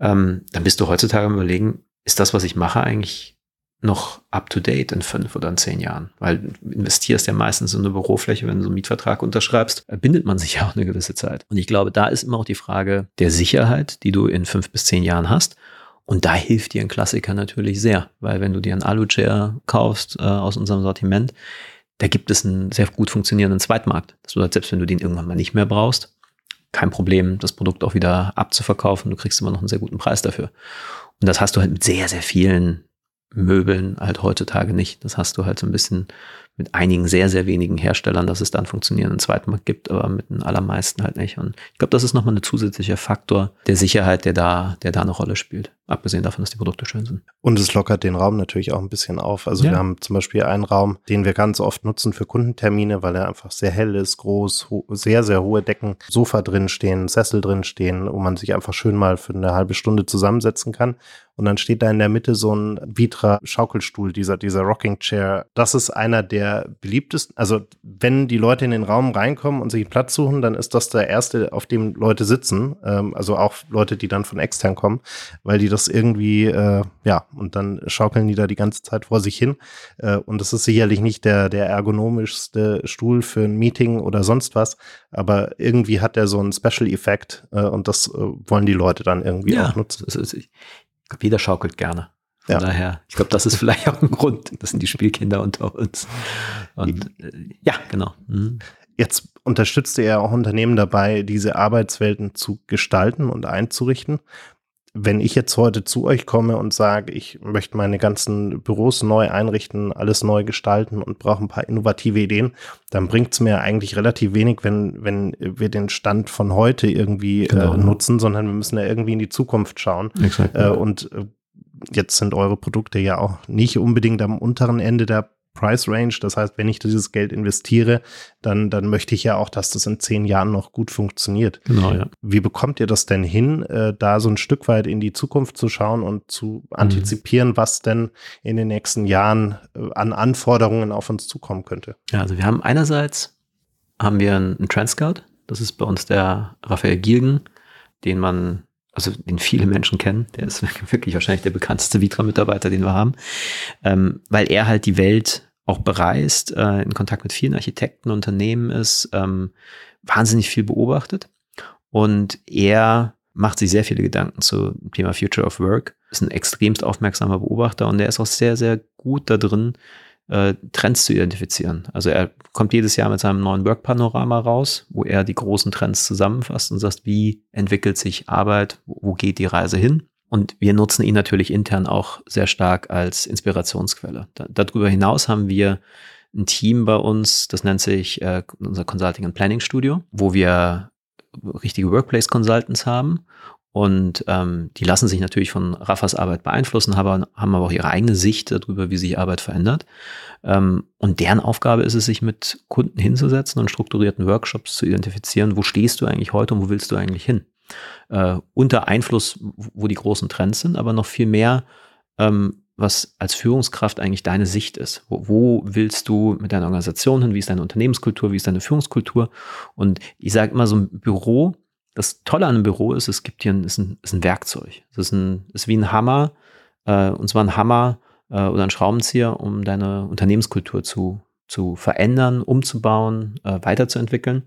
ähm, dann bist du heutzutage am überlegen, ist das, was ich mache, eigentlich noch up to date in fünf oder in zehn Jahren? Weil du investierst ja meistens in eine Bürofläche, wenn du so einen Mietvertrag unterschreibst, bindet man sich ja auch eine gewisse Zeit. Und ich glaube, da ist immer auch die Frage der Sicherheit, die du in fünf bis zehn Jahren hast Und da hilft dir ein Klassiker natürlich sehr, weil wenn du dir einen Alu-Chair kaufst äh, aus unserem Sortiment, da gibt es einen sehr gut funktionierenden Zweitmarkt. Das bedeutet, selbst wenn du den irgendwann mal nicht mehr brauchst, kein Problem, das Produkt auch wieder abzuverkaufen. Du kriegst immer noch einen sehr guten Preis dafür. Und das hast du halt mit sehr, sehr vielen Möbeln halt heutzutage nicht. Das hast du halt so ein bisschen mit einigen sehr, sehr wenigen Herstellern, dass es dann funktionierenden Zweitmarkt gibt, aber mit den allermeisten halt nicht. Und ich glaube, das ist nochmal ein zusätzlicher Faktor der Sicherheit, der da, der da eine Rolle spielt. Abgesehen davon, dass die Produkte schön sind. Und es lockert den Raum natürlich auch ein bisschen auf. Also ja. wir haben zum Beispiel einen Raum, den wir ganz oft nutzen für Kundentermine, weil er einfach sehr hell ist, groß, sehr, sehr hohe Decken, Sofa drin stehen, Sessel drin stehen, wo man sich einfach schön mal für eine halbe Stunde zusammensetzen kann. Und dann steht da in der Mitte so ein Vitra-Schaukelstuhl, dieser, dieser Rocking Chair. Das ist einer der beliebtesten. Also, wenn die Leute in den Raum reinkommen und sich einen Platz suchen, dann ist das der erste, auf dem Leute sitzen. Ähm, also auch Leute, die dann von extern kommen, weil die das irgendwie, äh, ja, und dann schaukeln die da die ganze Zeit vor sich hin. Äh, und das ist sicherlich nicht der, der ergonomischste Stuhl für ein Meeting oder sonst was, aber irgendwie hat er so einen Special-Effekt äh, und das äh, wollen die Leute dann irgendwie ja, auch nutzen. Das ist, glaube, jeder schaukelt gerne. Von ja. daher, ich glaube, das ist vielleicht auch ein Grund. Das sind die Spielkinder unter uns. Und äh, ja, genau. Mhm. Jetzt unterstützt ihr ja auch Unternehmen dabei, diese Arbeitswelten zu gestalten und einzurichten. Wenn ich jetzt heute zu euch komme und sage, ich möchte meine ganzen Büros neu einrichten, alles neu gestalten und brauche ein paar innovative Ideen, dann bringt es mir eigentlich relativ wenig, wenn, wenn wir den Stand von heute irgendwie äh, genau. äh, nutzen, sondern wir müssen ja irgendwie in die Zukunft schauen. Exakt, äh, und äh, jetzt sind eure Produkte ja auch nicht unbedingt am unteren Ende der Price Range. Das heißt, wenn ich dieses Geld investiere, dann, dann möchte ich ja auch, dass das in zehn Jahren noch gut funktioniert. Genau, ja. Wie bekommt ihr das denn hin, äh, da so ein Stück weit in die Zukunft zu schauen und zu mhm. antizipieren, was denn in den nächsten Jahren äh, an Anforderungen auf uns zukommen könnte? Ja, also wir haben einerseits haben wir einen Trendscout. Das ist bei uns der Raphael Gilgen, den man also den viele Menschen kennen. Der ist wirklich wahrscheinlich der bekannteste Vitra-Mitarbeiter, den wir haben, ähm, weil er halt die Welt auch bereist, äh, in Kontakt mit vielen Architekten, Unternehmen ist, ähm, wahnsinnig viel beobachtet. Und er macht sich sehr viele Gedanken zu dem Thema Future of Work, ist ein extremst aufmerksamer Beobachter und er ist auch sehr, sehr gut da drin, äh, Trends zu identifizieren. Also er kommt jedes Jahr mit seinem neuen Work-Panorama raus, wo er die großen Trends zusammenfasst und sagt, wie entwickelt sich Arbeit, wo geht die Reise hin? Und wir nutzen ihn natürlich intern auch sehr stark als Inspirationsquelle. Da, darüber hinaus haben wir ein Team bei uns, das nennt sich äh, unser Consulting and Planning Studio, wo wir richtige Workplace Consultants haben. Und ähm, die lassen sich natürlich von Raffas Arbeit beeinflussen, haben, haben aber auch ihre eigene Sicht darüber, wie sich Arbeit verändert. Ähm, und deren Aufgabe ist es, sich mit Kunden hinzusetzen und strukturierten Workshops zu identifizieren, wo stehst du eigentlich heute und wo willst du eigentlich hin? Äh, unter Einfluss, wo die großen Trends sind, aber noch viel mehr, ähm, was als Führungskraft eigentlich deine Sicht ist. Wo, wo, willst du mit deiner Organisation hin? Wie ist deine Unternehmenskultur? Wie ist deine Führungskultur? Und ich sage immer so ein Büro, das Tolle an einem Büro ist, es gibt hier ein, ist ein, ist ein Werkzeug. Es ist, ein, ist wie ein Hammer, äh, und zwar ein Hammer äh, oder ein Schraubenzieher, um deine Unternehmenskultur zu, zu verändern, umzubauen, äh, weiterzuentwickeln,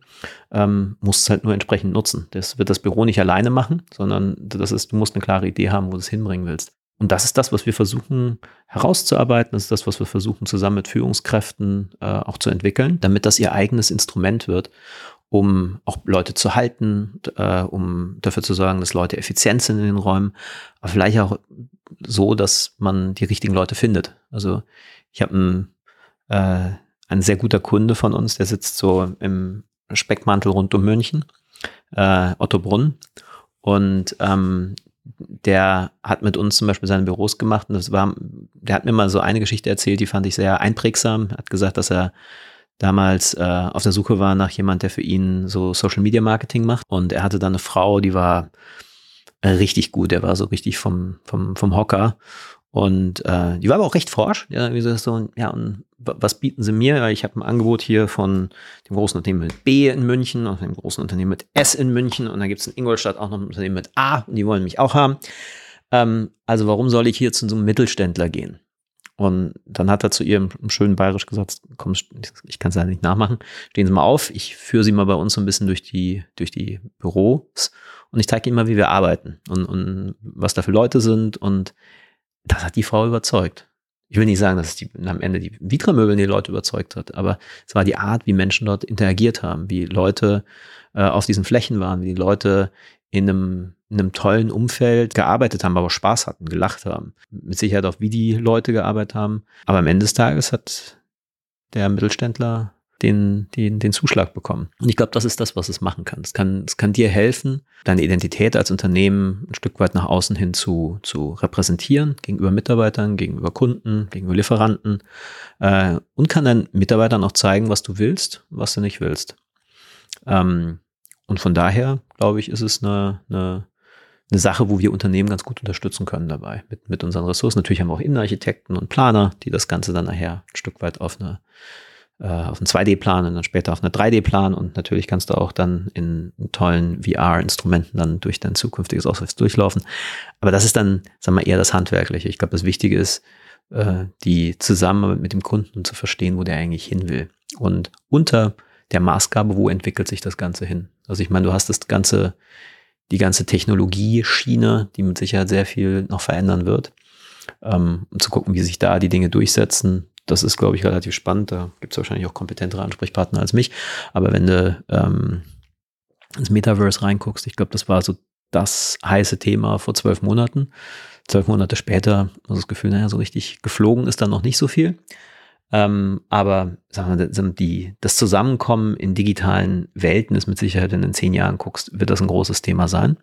ähm, musst es halt nur entsprechend nutzen. Das wird das Büro nicht alleine machen, sondern das ist, du musst eine klare Idee haben, wo du es hinbringen willst. Und das ist das, was wir versuchen herauszuarbeiten. Das ist das, was wir versuchen zusammen mit Führungskräften äh, auch zu entwickeln, damit das ihr eigenes Instrument wird, um auch Leute zu halten, äh, um dafür zu sorgen, dass Leute effizient sind in den Räumen, aber vielleicht auch so, dass man die richtigen Leute findet. Also ich habe ein äh, ein sehr guter Kunde von uns, der sitzt so im Speckmantel rund um München, äh, Otto Brunn. Und ähm, der hat mit uns zum Beispiel seine Büros gemacht und das war, der hat mir mal so eine Geschichte erzählt, die fand ich sehr einprägsam. Er hat gesagt, dass er damals äh, auf der Suche war nach jemand, der für ihn so Social Media Marketing macht. Und er hatte dann eine Frau, die war äh, richtig gut, der war so richtig vom, vom, vom Hocker. Und äh, die war aber auch recht forsch. Ja, wie so, ja, und was bieten sie mir? Ich habe ein Angebot hier von dem großen Unternehmen mit B in München und dem großen Unternehmen mit S in München. Und dann gibt es in Ingolstadt auch noch ein Unternehmen mit A und die wollen mich auch haben. Ähm, also warum soll ich hier zu so einem Mittelständler gehen? Und dann hat er zu ihr im schönen Bayerisch gesagt, komm, ich kann es leider nicht nachmachen, stehen Sie mal auf, ich führe Sie mal bei uns so ein bisschen durch die, durch die Büros und ich zeige ihm mal, wie wir arbeiten und, und was da für Leute sind und das hat die Frau überzeugt. Ich will nicht sagen, dass es die, am Ende die Vitra-Möbel die Leute überzeugt hat, aber es war die Art, wie Menschen dort interagiert haben, wie Leute äh, auf diesen Flächen waren, wie die Leute in einem, in einem tollen Umfeld gearbeitet haben, aber Spaß hatten, gelacht haben. Mit Sicherheit auch, wie die Leute gearbeitet haben. Aber am Ende des Tages hat der Mittelständler den, den, den Zuschlag bekommen. Und ich glaube, das ist das, was es machen kann. Es kann, es kann dir helfen, deine Identität als Unternehmen ein Stück weit nach außen hin zu, zu repräsentieren, gegenüber Mitarbeitern, gegenüber Kunden, gegenüber Lieferanten äh, und kann deinen Mitarbeitern auch zeigen, was du willst, was du nicht willst. Ähm, und von daher, glaube ich, ist es eine, eine, eine Sache, wo wir Unternehmen ganz gut unterstützen können dabei, mit, mit unseren Ressourcen. Natürlich haben wir auch Innenarchitekten und Planer, die das Ganze dann nachher ein Stück weit auf eine äh, auf einen 2D-Plan und dann später auf einen 3D-Plan und natürlich kannst du auch dann in, tollen VR-Instrumenten dann durch dein zukünftiges Office durchlaufen. Aber das ist dann, sagen wir, eher das Handwerkliche. Ich glaube, das Wichtige ist, äh, die Zusammenarbeit mit dem Kunden zu verstehen, wo der eigentlich hin will. Und unter der Maßgabe, wo entwickelt sich das Ganze hin? Also ich meine, du hast das ganze, die ganze Technologieschiene, die mit Sicherheit sehr viel noch verändern wird, ähm, um zu gucken, wie sich da die Dinge durchsetzen das ist, glaube ich, relativ spannend. Da gibt es wahrscheinlich auch kompetentere Ansprechpartner als mich. Aber wenn du ähm, ins Metaverse reinguckst, ich glaube, das war so das heiße Thema vor zwölf Monaten. Zwölf Monate später, also das Gefühl, naja, so richtig geflogen ist dann noch nicht so viel. Ähm, aber sagen wir, die, das Zusammenkommen in digitalen Welten ist mit Sicherheit, wenn du in zehn Jahren guckst, wird das ein großes Thema sein.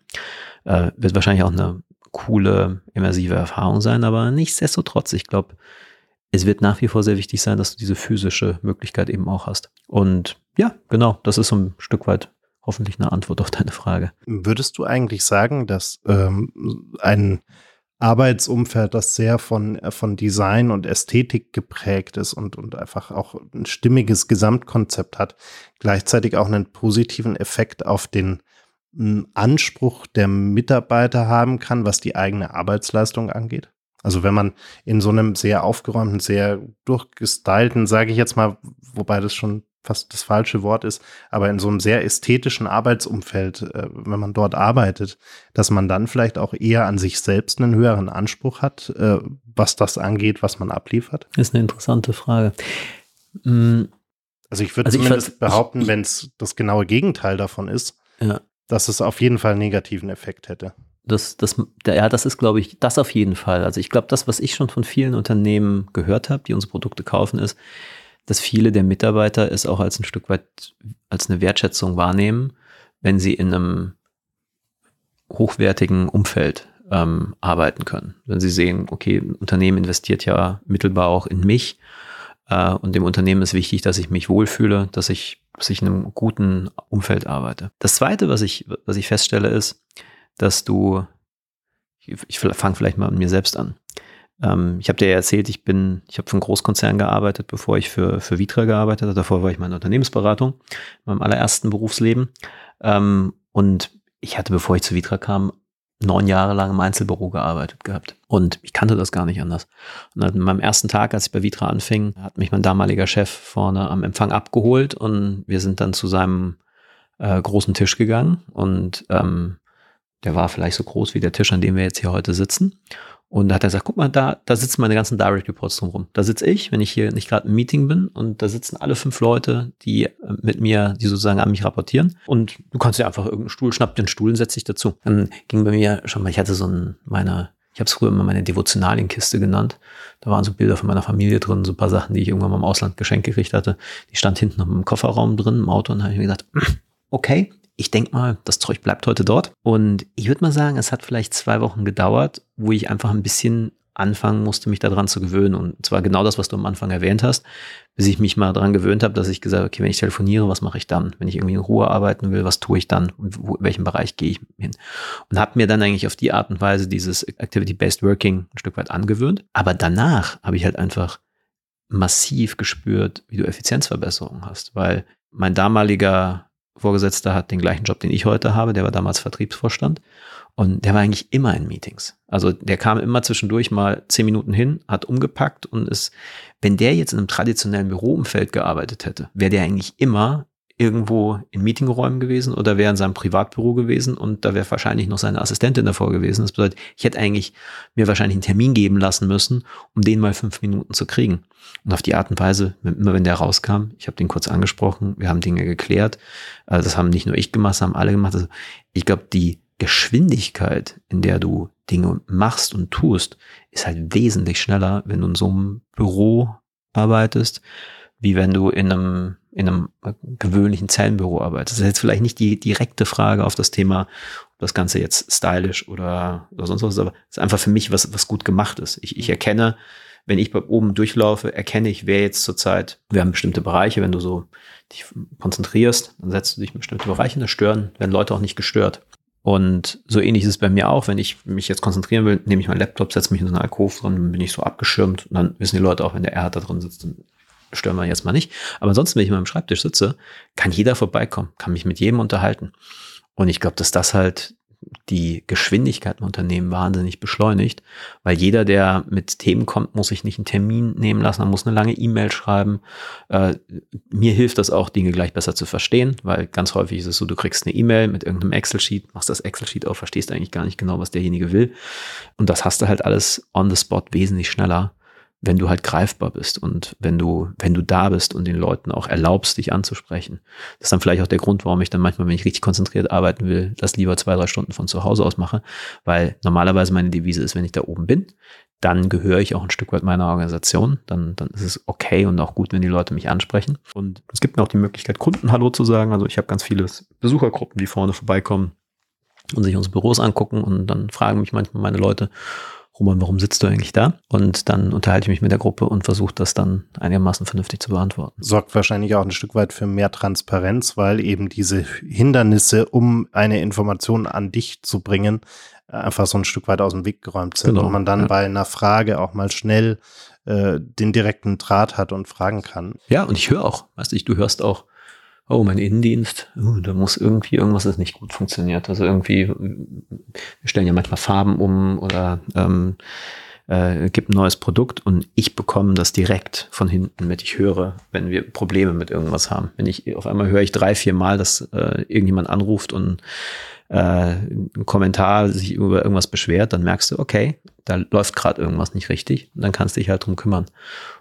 Äh, wird wahrscheinlich auch eine coole, immersive Erfahrung sein, aber nichtsdestotrotz, ich glaube, es wird nach wie vor sehr wichtig sein, dass du diese physische Möglichkeit eben auch hast. Und ja, genau, das ist so ein Stück weit hoffentlich eine Antwort auf deine Frage. Würdest du eigentlich sagen, dass ähm, ein Arbeitsumfeld, das sehr von, von Design und Ästhetik geprägt ist und, und einfach auch ein stimmiges Gesamtkonzept hat, gleichzeitig auch einen positiven Effekt auf den Anspruch der Mitarbeiter haben kann, was die eigene Arbeitsleistung angeht? Also wenn man in so einem sehr aufgeräumten, sehr durchgestylten, sage ich jetzt mal, wobei das schon fast das falsche Wort ist, aber in so einem sehr ästhetischen Arbeitsumfeld, äh, wenn man dort arbeitet, dass man dann vielleicht auch eher an sich selbst einen höheren Anspruch hat, äh, was das angeht, was man abliefert? Ist eine interessante Frage. Mm. Also ich würde also zumindest ich, behaupten, wenn es das genaue Gegenteil davon ist, ja. dass es auf jeden Fall einen negativen Effekt hätte. Das, das, ja, das ist, glaube ich, das auf jeden Fall. Also ich glaube, das, was ich schon von vielen Unternehmen gehört habe, die unsere Produkte kaufen, ist, dass viele der Mitarbeiter es auch als ein Stück weit als eine Wertschätzung wahrnehmen, wenn sie in einem hochwertigen Umfeld ähm, arbeiten können. Wenn sie sehen, okay, ein Unternehmen investiert ja mittelbar auch in mich äh, und dem Unternehmen ist wichtig, dass ich mich wohlfühle, dass ich, dass ich in einem guten Umfeld arbeite. Das Zweite, was ich, was ich feststelle, ist, dass du, ich, ich fange vielleicht mal mit mir selbst an. Ähm, ich habe dir ja erzählt, ich bin, ich habe für einen Großkonzern gearbeitet, bevor ich für, für Vitra gearbeitet habe. Davor war ich meine Unternehmensberatung, in meinem allerersten Berufsleben. Ähm, und ich hatte, bevor ich zu Vitra kam, neun Jahre lang im Einzelbüro gearbeitet gehabt. Und ich kannte das gar nicht anders. Und an meinem ersten Tag, als ich bei Vitra anfing, hat mich mein damaliger Chef vorne am Empfang abgeholt und wir sind dann zu seinem äh, großen Tisch gegangen und ähm, der war vielleicht so groß wie der Tisch, an dem wir jetzt hier heute sitzen. Und da hat er gesagt, guck mal, da, da sitzen meine ganzen Direct Reports drumherum. Da sitze ich, wenn ich hier nicht gerade im Meeting bin und da sitzen alle fünf Leute, die äh, mit mir, die sozusagen an mich rapportieren. Und du kannst dir einfach irgendeinen Stuhl, schnapp den Stuhl und setz dich dazu. Dann ging bei mir schon mal, ich hatte so ein, meine, ich habe es früher immer meine Devotionalienkiste genannt. Da waren so Bilder von meiner Familie drin, so ein paar Sachen, die ich irgendwann mal im Ausland geschenkt gekriegt hatte. Die stand hinten im Kofferraum drin im Auto und habe ich mir gedacht, okay, ich denke mal, das Zeug bleibt heute dort. Und ich würde mal sagen, es hat vielleicht zwei Wochen gedauert, wo ich einfach ein bisschen anfangen musste, mich daran zu gewöhnen. Und zwar genau das, was du am Anfang erwähnt hast, bis ich mich mal daran gewöhnt habe, dass ich gesagt habe, okay, wenn ich telefoniere, was mache ich dann? Wenn ich irgendwie in Ruhe arbeiten will, was tue ich dann? Wo, in welchem Bereich gehe ich hin? Und habe mir dann eigentlich auf die Art und Weise dieses Activity-Based Working ein Stück weit angewöhnt. Aber danach habe ich halt einfach massiv gespürt, wie du Effizienzverbesserungen hast, weil mein damaliger Vorgesetzter hat den gleichen Job, den ich heute habe. Der war damals Vertriebsvorstand. Und der war eigentlich immer in Meetings. Also der kam immer zwischendurch mal zehn Minuten hin, hat umgepackt und ist, wenn der jetzt in einem traditionellen Büroumfeld gearbeitet hätte, wäre der eigentlich immer irgendwo in Meetingräumen gewesen oder wäre in seinem Privatbüro gewesen und da wäre wahrscheinlich noch seine Assistentin davor gewesen. Das bedeutet, ich hätte eigentlich mir wahrscheinlich einen Termin geben lassen müssen, um den mal fünf Minuten zu kriegen. Und auf die Art und Weise, immer wenn der rauskam, ich habe den kurz angesprochen, wir haben Dinge geklärt. Also das haben nicht nur ich gemacht, das haben alle gemacht. Also ich glaube, die Geschwindigkeit, in der du Dinge machst und tust, ist halt wesentlich schneller, wenn du in so einem Büro arbeitest, wie wenn du in einem, in einem gewöhnlichen Zellenbüro arbeitest. Das ist jetzt vielleicht nicht die direkte Frage auf das Thema, ob das Ganze jetzt stylisch oder, oder sonst was ist, aber es ist einfach für mich was, was gut gemacht ist. Ich, ich erkenne, wenn ich bei oben durchlaufe, erkenne ich, wer jetzt zurzeit, wir haben bestimmte Bereiche, wenn du so dich konzentrierst, dann setzt du dich in bestimmte Bereiche, da stören, werden Leute auch nicht gestört. Und so ähnlich ist es bei mir auch, wenn ich mich jetzt konzentrieren will, nehme ich meinen Laptop, setze mich in so eine Alkohol drin, dann bin ich so abgeschirmt und dann wissen die Leute auch, wenn der Erhard da drin sitzt, dann stören wir jetzt mal nicht. Aber ansonsten, wenn ich mal am Schreibtisch sitze, kann jeder vorbeikommen, kann mich mit jedem unterhalten. Und ich glaube, dass das halt die Geschwindigkeit im Unternehmen wahnsinnig beschleunigt, weil jeder, der mit Themen kommt, muss sich nicht einen Termin nehmen lassen, man muss eine lange E-Mail schreiben. Äh, mir hilft das auch, Dinge gleich besser zu verstehen, weil ganz häufig ist es so, du kriegst eine E-Mail mit irgendeinem Excel-Sheet, machst das Excel-Sheet auf, verstehst eigentlich gar nicht genau, was derjenige will. Und das hast du halt alles on the spot wesentlich schneller wenn du halt greifbar bist und wenn du, wenn du da bist und den Leuten auch erlaubst, dich anzusprechen. Das ist dann vielleicht auch der Grund, warum ich dann manchmal, wenn ich richtig konzentriert arbeiten will, das lieber zwei, drei Stunden von zu Hause aus mache, weil normalerweise meine Devise ist, wenn ich da oben bin, dann gehöre ich auch ein Stück weit meiner Organisation. Dann, dann ist es okay und auch gut, wenn die Leute mich ansprechen. Und es gibt mir auch die Möglichkeit, Kunden Hallo zu sagen. Also ich habe ganz viele Besuchergruppen, die vorne vorbeikommen und sich unsere Büros angucken und dann fragen mich manchmal meine Leute, Roman, warum sitzt du eigentlich da? Und dann unterhalte ich mich mit der Gruppe und versuche das dann einigermaßen vernünftig zu beantworten. Sorgt wahrscheinlich auch ein Stück weit für mehr Transparenz, weil eben diese Hindernisse, um eine Information an dich zu bringen, einfach so ein Stück weit aus dem Weg geräumt sind genau, und man dann ja. bei einer Frage auch mal schnell äh, den direkten Draht hat und fragen kann. Ja, und ich höre auch, weißt du, du hörst auch, oh, mein Innendienst, oh, da muss irgendwie irgendwas ist nicht gut funktioniert. Also irgendwie, wir stellen ja manchmal Farben um oder ähm, äh, gibt ein neues Produkt und ich bekomme das direkt von hinten mit. Ich höre, wenn wir Probleme mit irgendwas haben. Wenn ich auf einmal höre ich drei, vier Mal, dass äh, irgendjemand anruft und äh, ein Kommentar sich über irgendwas beschwert, dann merkst du, okay, da läuft gerade irgendwas nicht richtig und dann kannst du dich halt drum kümmern.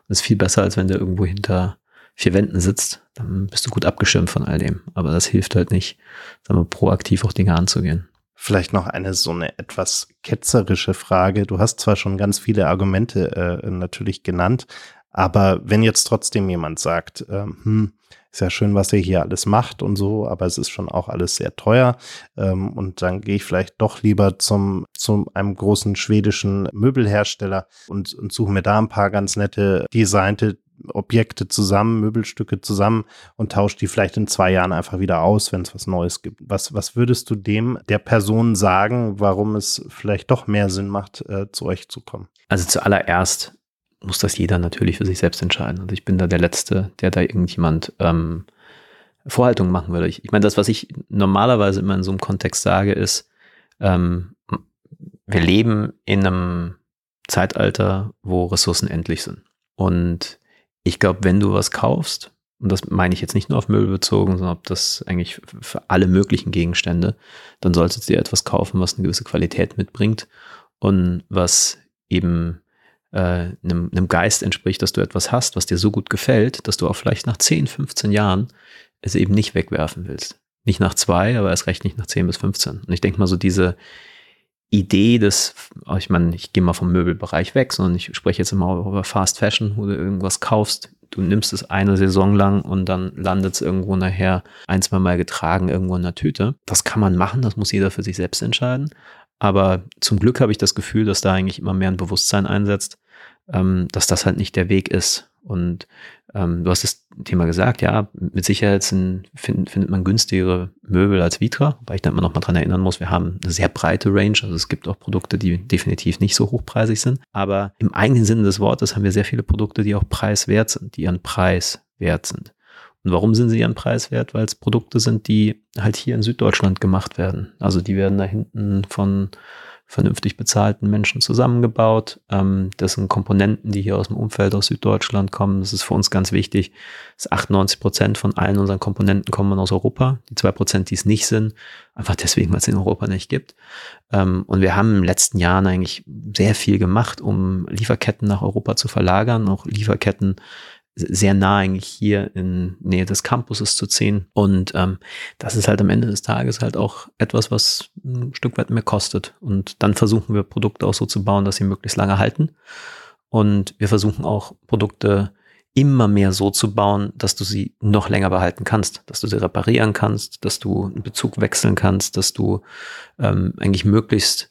Das ist viel besser, als wenn du irgendwo hinter vier Wänden sitzt, dann bist du gut abgeschirmt von all dem. Aber das hilft halt nicht, sagen wir, proaktiv auch Dinge anzugehen. Vielleicht noch eine so eine etwas ketzerische Frage. Du hast zwar schon ganz viele Argumente äh, natürlich genannt, aber wenn jetzt trotzdem jemand sagt, äh, hm, ist ja schön, was ihr hier alles macht und so, aber es ist schon auch alles sehr teuer. Ähm, und dann gehe ich vielleicht doch lieber zum, zum einem großen schwedischen Möbelhersteller und, und suche mir da ein paar ganz nette designte Objekte zusammen, Möbelstücke zusammen und tauscht die vielleicht in zwei Jahren einfach wieder aus, wenn es was Neues gibt. Was, was würdest du dem, der Person sagen, warum es vielleicht doch mehr Sinn macht, äh, zu euch zu kommen? Also zuallererst muss das jeder natürlich für sich selbst entscheiden. Also ich bin da der Letzte, der da irgendjemand ähm, Vorhaltungen machen würde. Ich, ich meine, das, was ich normalerweise immer in so einem Kontext sage, ist, ähm, wir leben in einem Zeitalter, wo Ressourcen endlich sind. Und ich glaube, wenn du was kaufst, und das meine ich jetzt nicht nur auf Möbel bezogen, sondern ob das eigentlich für alle möglichen Gegenstände, dann solltest du dir etwas kaufen, was eine gewisse Qualität mitbringt und was eben äh, einem, einem Geist entspricht, dass du etwas hast, was dir so gut gefällt, dass du auch vielleicht nach 10, 15 Jahren es eben nicht wegwerfen willst. Nicht nach zwei, aber erst recht nicht nach 10 bis 15. Und ich denke mal so diese, Idee des, oh, ich meine, ich gehe mal vom Möbelbereich weg, sondern ich spreche jetzt immer über Fast Fashion, wo du irgendwas kaufst, du nimmst es eine Saison lang und dann landet es irgendwo nachher ein, zwei Mal getragen irgendwo in der Tüte. Das kann man machen, das muss jeder für sich selbst entscheiden. Aber zum Glück habe ich das Gefühl, dass da eigentlich immer mehr ein Bewusstsein einsetzt, ähm, dass das halt nicht der Weg ist. Und ähm, du hast das Thema gesagt, ja, mit Sicherheit sind, find, findet man günstigere Möbel als Vitra, weil ich dann immer noch mal dran erinnern muss, wir haben eine sehr breite Range, also es gibt auch Produkte, die definitiv nicht so hochpreisig sind, aber im eigenen Sinne des Wortes haben wir sehr viele Produkte, die auch preiswert sind, die ihren Preis wert sind. Und warum sind sie ihren Preis wert? Weil es Produkte sind, die halt hier in Süddeutschland gemacht werden. Also die werden da hinten von vernünftig bezahlten Menschen zusammengebaut. Ähm, das sind Komponenten, die hier aus dem Umfeld aus Süddeutschland kommen. Das ist für uns ganz wichtig. Das 98 Prozent von allen unseren Komponenten kommen aus Europa. Die zwei Prozent, die es nicht sind, einfach deswegen, weil es in Europa nicht gibt. Ähm, und wir haben in den letzten Jahren eigentlich sehr viel gemacht, um Lieferketten nach Europa zu verlagern, auch Lieferketten sehr nah eigentlich hier in Nähe des Campuses zu ziehen. Und ähm, das ist halt am Ende des Tages halt auch etwas, was ein Stück weit mehr kostet. Und dann versuchen wir Produkte auch so zu bauen, dass sie möglichst lange halten. Und wir versuchen auch Produkte immer mehr so zu bauen, dass du sie noch länger behalten kannst, dass du sie reparieren kannst, dass du einen Bezug wechseln kannst, dass du ähm, eigentlich möglichst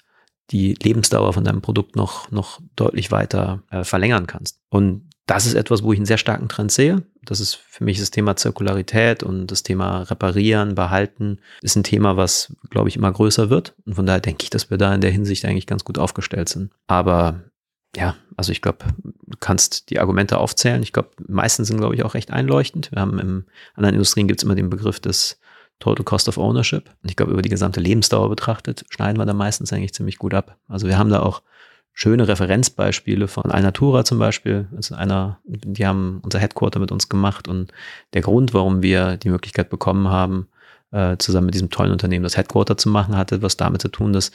die Lebensdauer von deinem Produkt noch, noch deutlich weiter äh, verlängern kannst. Und das ist etwas, wo ich einen sehr starken Trend sehe. Das ist für mich das Thema Zirkularität und das Thema Reparieren, Behalten ist ein Thema, was, glaube ich, immer größer wird. Und von daher denke ich, dass wir da in der Hinsicht eigentlich ganz gut aufgestellt sind. Aber ja, also ich glaube, du kannst die Argumente aufzählen. Ich glaube, meistens sind, glaube ich, auch recht einleuchtend. Wir haben im anderen Industrien gibt es immer den Begriff des Total Cost of Ownership. Und ich glaube, über die gesamte Lebensdauer betrachtet, schneiden wir da meistens eigentlich ziemlich gut ab. Also wir haben da auch schöne Referenzbeispiele von Alnatura zum Beispiel. Also einer, die haben unser Headquarter mit uns gemacht und der Grund, warum wir die Möglichkeit bekommen haben, äh, zusammen mit diesem tollen Unternehmen das Headquarter zu machen, hatte was damit zu tun, dass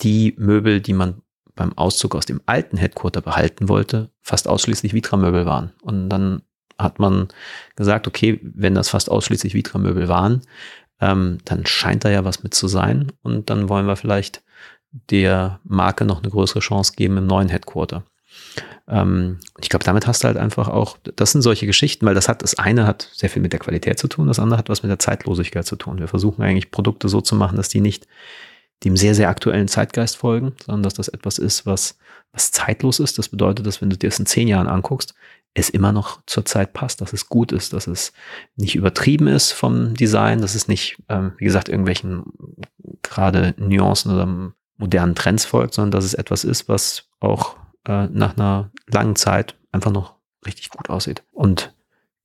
die Möbel, die man beim Auszug aus dem alten Headquarter behalten wollte, fast ausschließlich Vitra-Möbel waren. Und dann hat man gesagt, okay, wenn das fast ausschließlich Vitra-Möbel waren, ähm, dann scheint da ja was mit zu sein. Und dann wollen wir vielleicht der Marke noch eine größere Chance geben im neuen Headquarter. Ähm, ich glaube, damit hast du halt einfach auch, das sind solche Geschichten, weil das hat, das eine hat sehr viel mit der Qualität zu tun, das andere hat was mit der Zeitlosigkeit zu tun. Wir versuchen eigentlich Produkte so zu machen, dass die nicht dem sehr, sehr aktuellen Zeitgeist folgen, sondern dass das etwas ist, was, was zeitlos ist. Das bedeutet, dass wenn du dir das in zehn Jahren anguckst, es immer noch zur Zeit passt, dass es gut ist, dass es nicht übertrieben ist vom Design, dass es nicht, ähm, wie gesagt, irgendwelchen gerade Nuancen oder modernen Trends folgt, sondern dass es etwas ist, was auch äh, nach einer langen Zeit einfach noch richtig gut aussieht. Und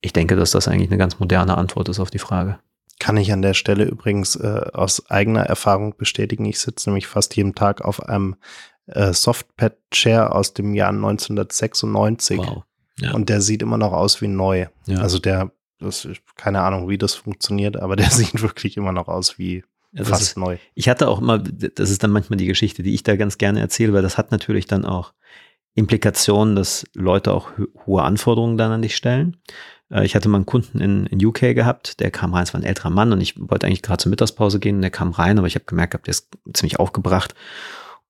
ich denke, dass das eigentlich eine ganz moderne Antwort ist auf die Frage. Kann ich an der Stelle übrigens äh, aus eigener Erfahrung bestätigen. Ich sitze nämlich fast jeden Tag auf einem äh, Softpad-Chair aus dem Jahr 1996. Wow. Ja. Und der sieht immer noch aus wie neu. Ja. Also der, das, keine Ahnung, wie das funktioniert, aber der sieht wirklich immer noch aus wie ja, Fast ist, neu. Ich hatte auch immer, das ist dann manchmal die Geschichte, die ich da ganz gerne erzähle, weil das hat natürlich dann auch Implikationen, dass Leute auch hohe Anforderungen dann an dich stellen. Äh, ich hatte mal einen Kunden in, in UK gehabt, der kam rein, es war ein älterer Mann und ich wollte eigentlich gerade zur Mittagspause gehen und der kam rein, aber ich habe gemerkt, der ist ziemlich aufgebracht.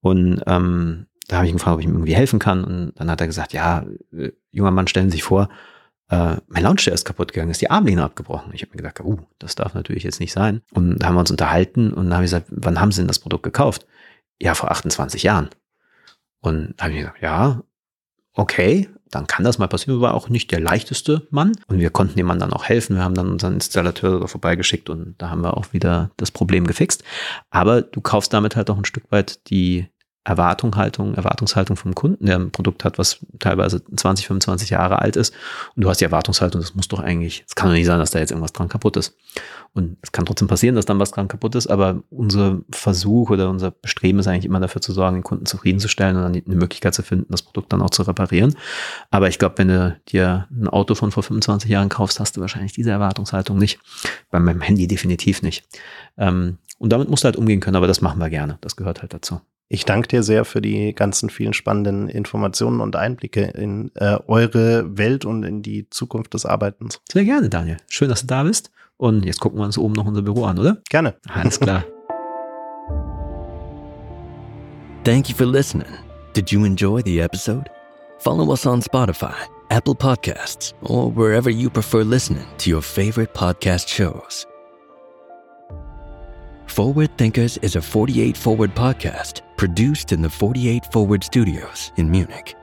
Und ähm, da habe ich ihn gefragt, ob ich ihm irgendwie helfen kann. Und dann hat er gesagt, ja, äh, junger Mann, stellen Sie sich vor, äh, mein Launcher ist kaputt gegangen, ist die Armlehne abgebrochen. Ich habe mir gedacht, uh, das darf natürlich jetzt nicht sein. Und da haben wir uns unterhalten und dann habe ich gesagt, wann haben Sie denn das Produkt gekauft? Ja, vor 28 Jahren. Und da habe ich gesagt, ja, okay, dann kann das mal passieren. War auch nicht der leichteste Mann. Und wir konnten dem Mann dann auch helfen. Wir haben dann unseren Installateur da vorbeigeschickt und da haben wir auch wieder das Problem gefixt. Aber du kaufst damit halt auch ein Stück weit die Erwartungshaltung, Erwartungshaltung vom Kunden, der ein Produkt hat, was teilweise 20, 25 Jahre alt ist. Und du hast die Erwartungshaltung, das muss doch eigentlich, es kann doch nicht sein, dass da jetzt irgendwas dran kaputt ist. Und es kann trotzdem passieren, dass dann was dran kaputt ist, aber unser Versuch oder unser Bestreben ist eigentlich immer dafür zu sorgen, den Kunden zufriedenzustellen und dann eine Möglichkeit zu finden, das Produkt dann auch zu reparieren. Aber ich glaube, wenn du dir ein Auto von vor 25 Jahren kaufst, hast du wahrscheinlich diese Erwartungshaltung nicht. Bei meinem Handy definitiv nicht. Ähm, und damit musst du halt umgehen können, aber das machen wir gerne. Das gehört halt dazu. Ich danke dir sehr für die ganzen vielen spannenden Informationen und Einblicke in äh, eure Welt und in die Zukunft des Arbeitens. Sehr gerne, Daniel. Schön, dass du da bist. Und jetzt gucken wir uns oben noch unser Büro an, oder? Gerne. Alles klar. Thank you for listening. Did you enjoy the episode? Follow us on Spotify, Apple Podcasts, or wherever you prefer listening to your favorite podcast shows. Forward Thinkers is a 48 Forward podcast produced in the 48 Forward studios in Munich.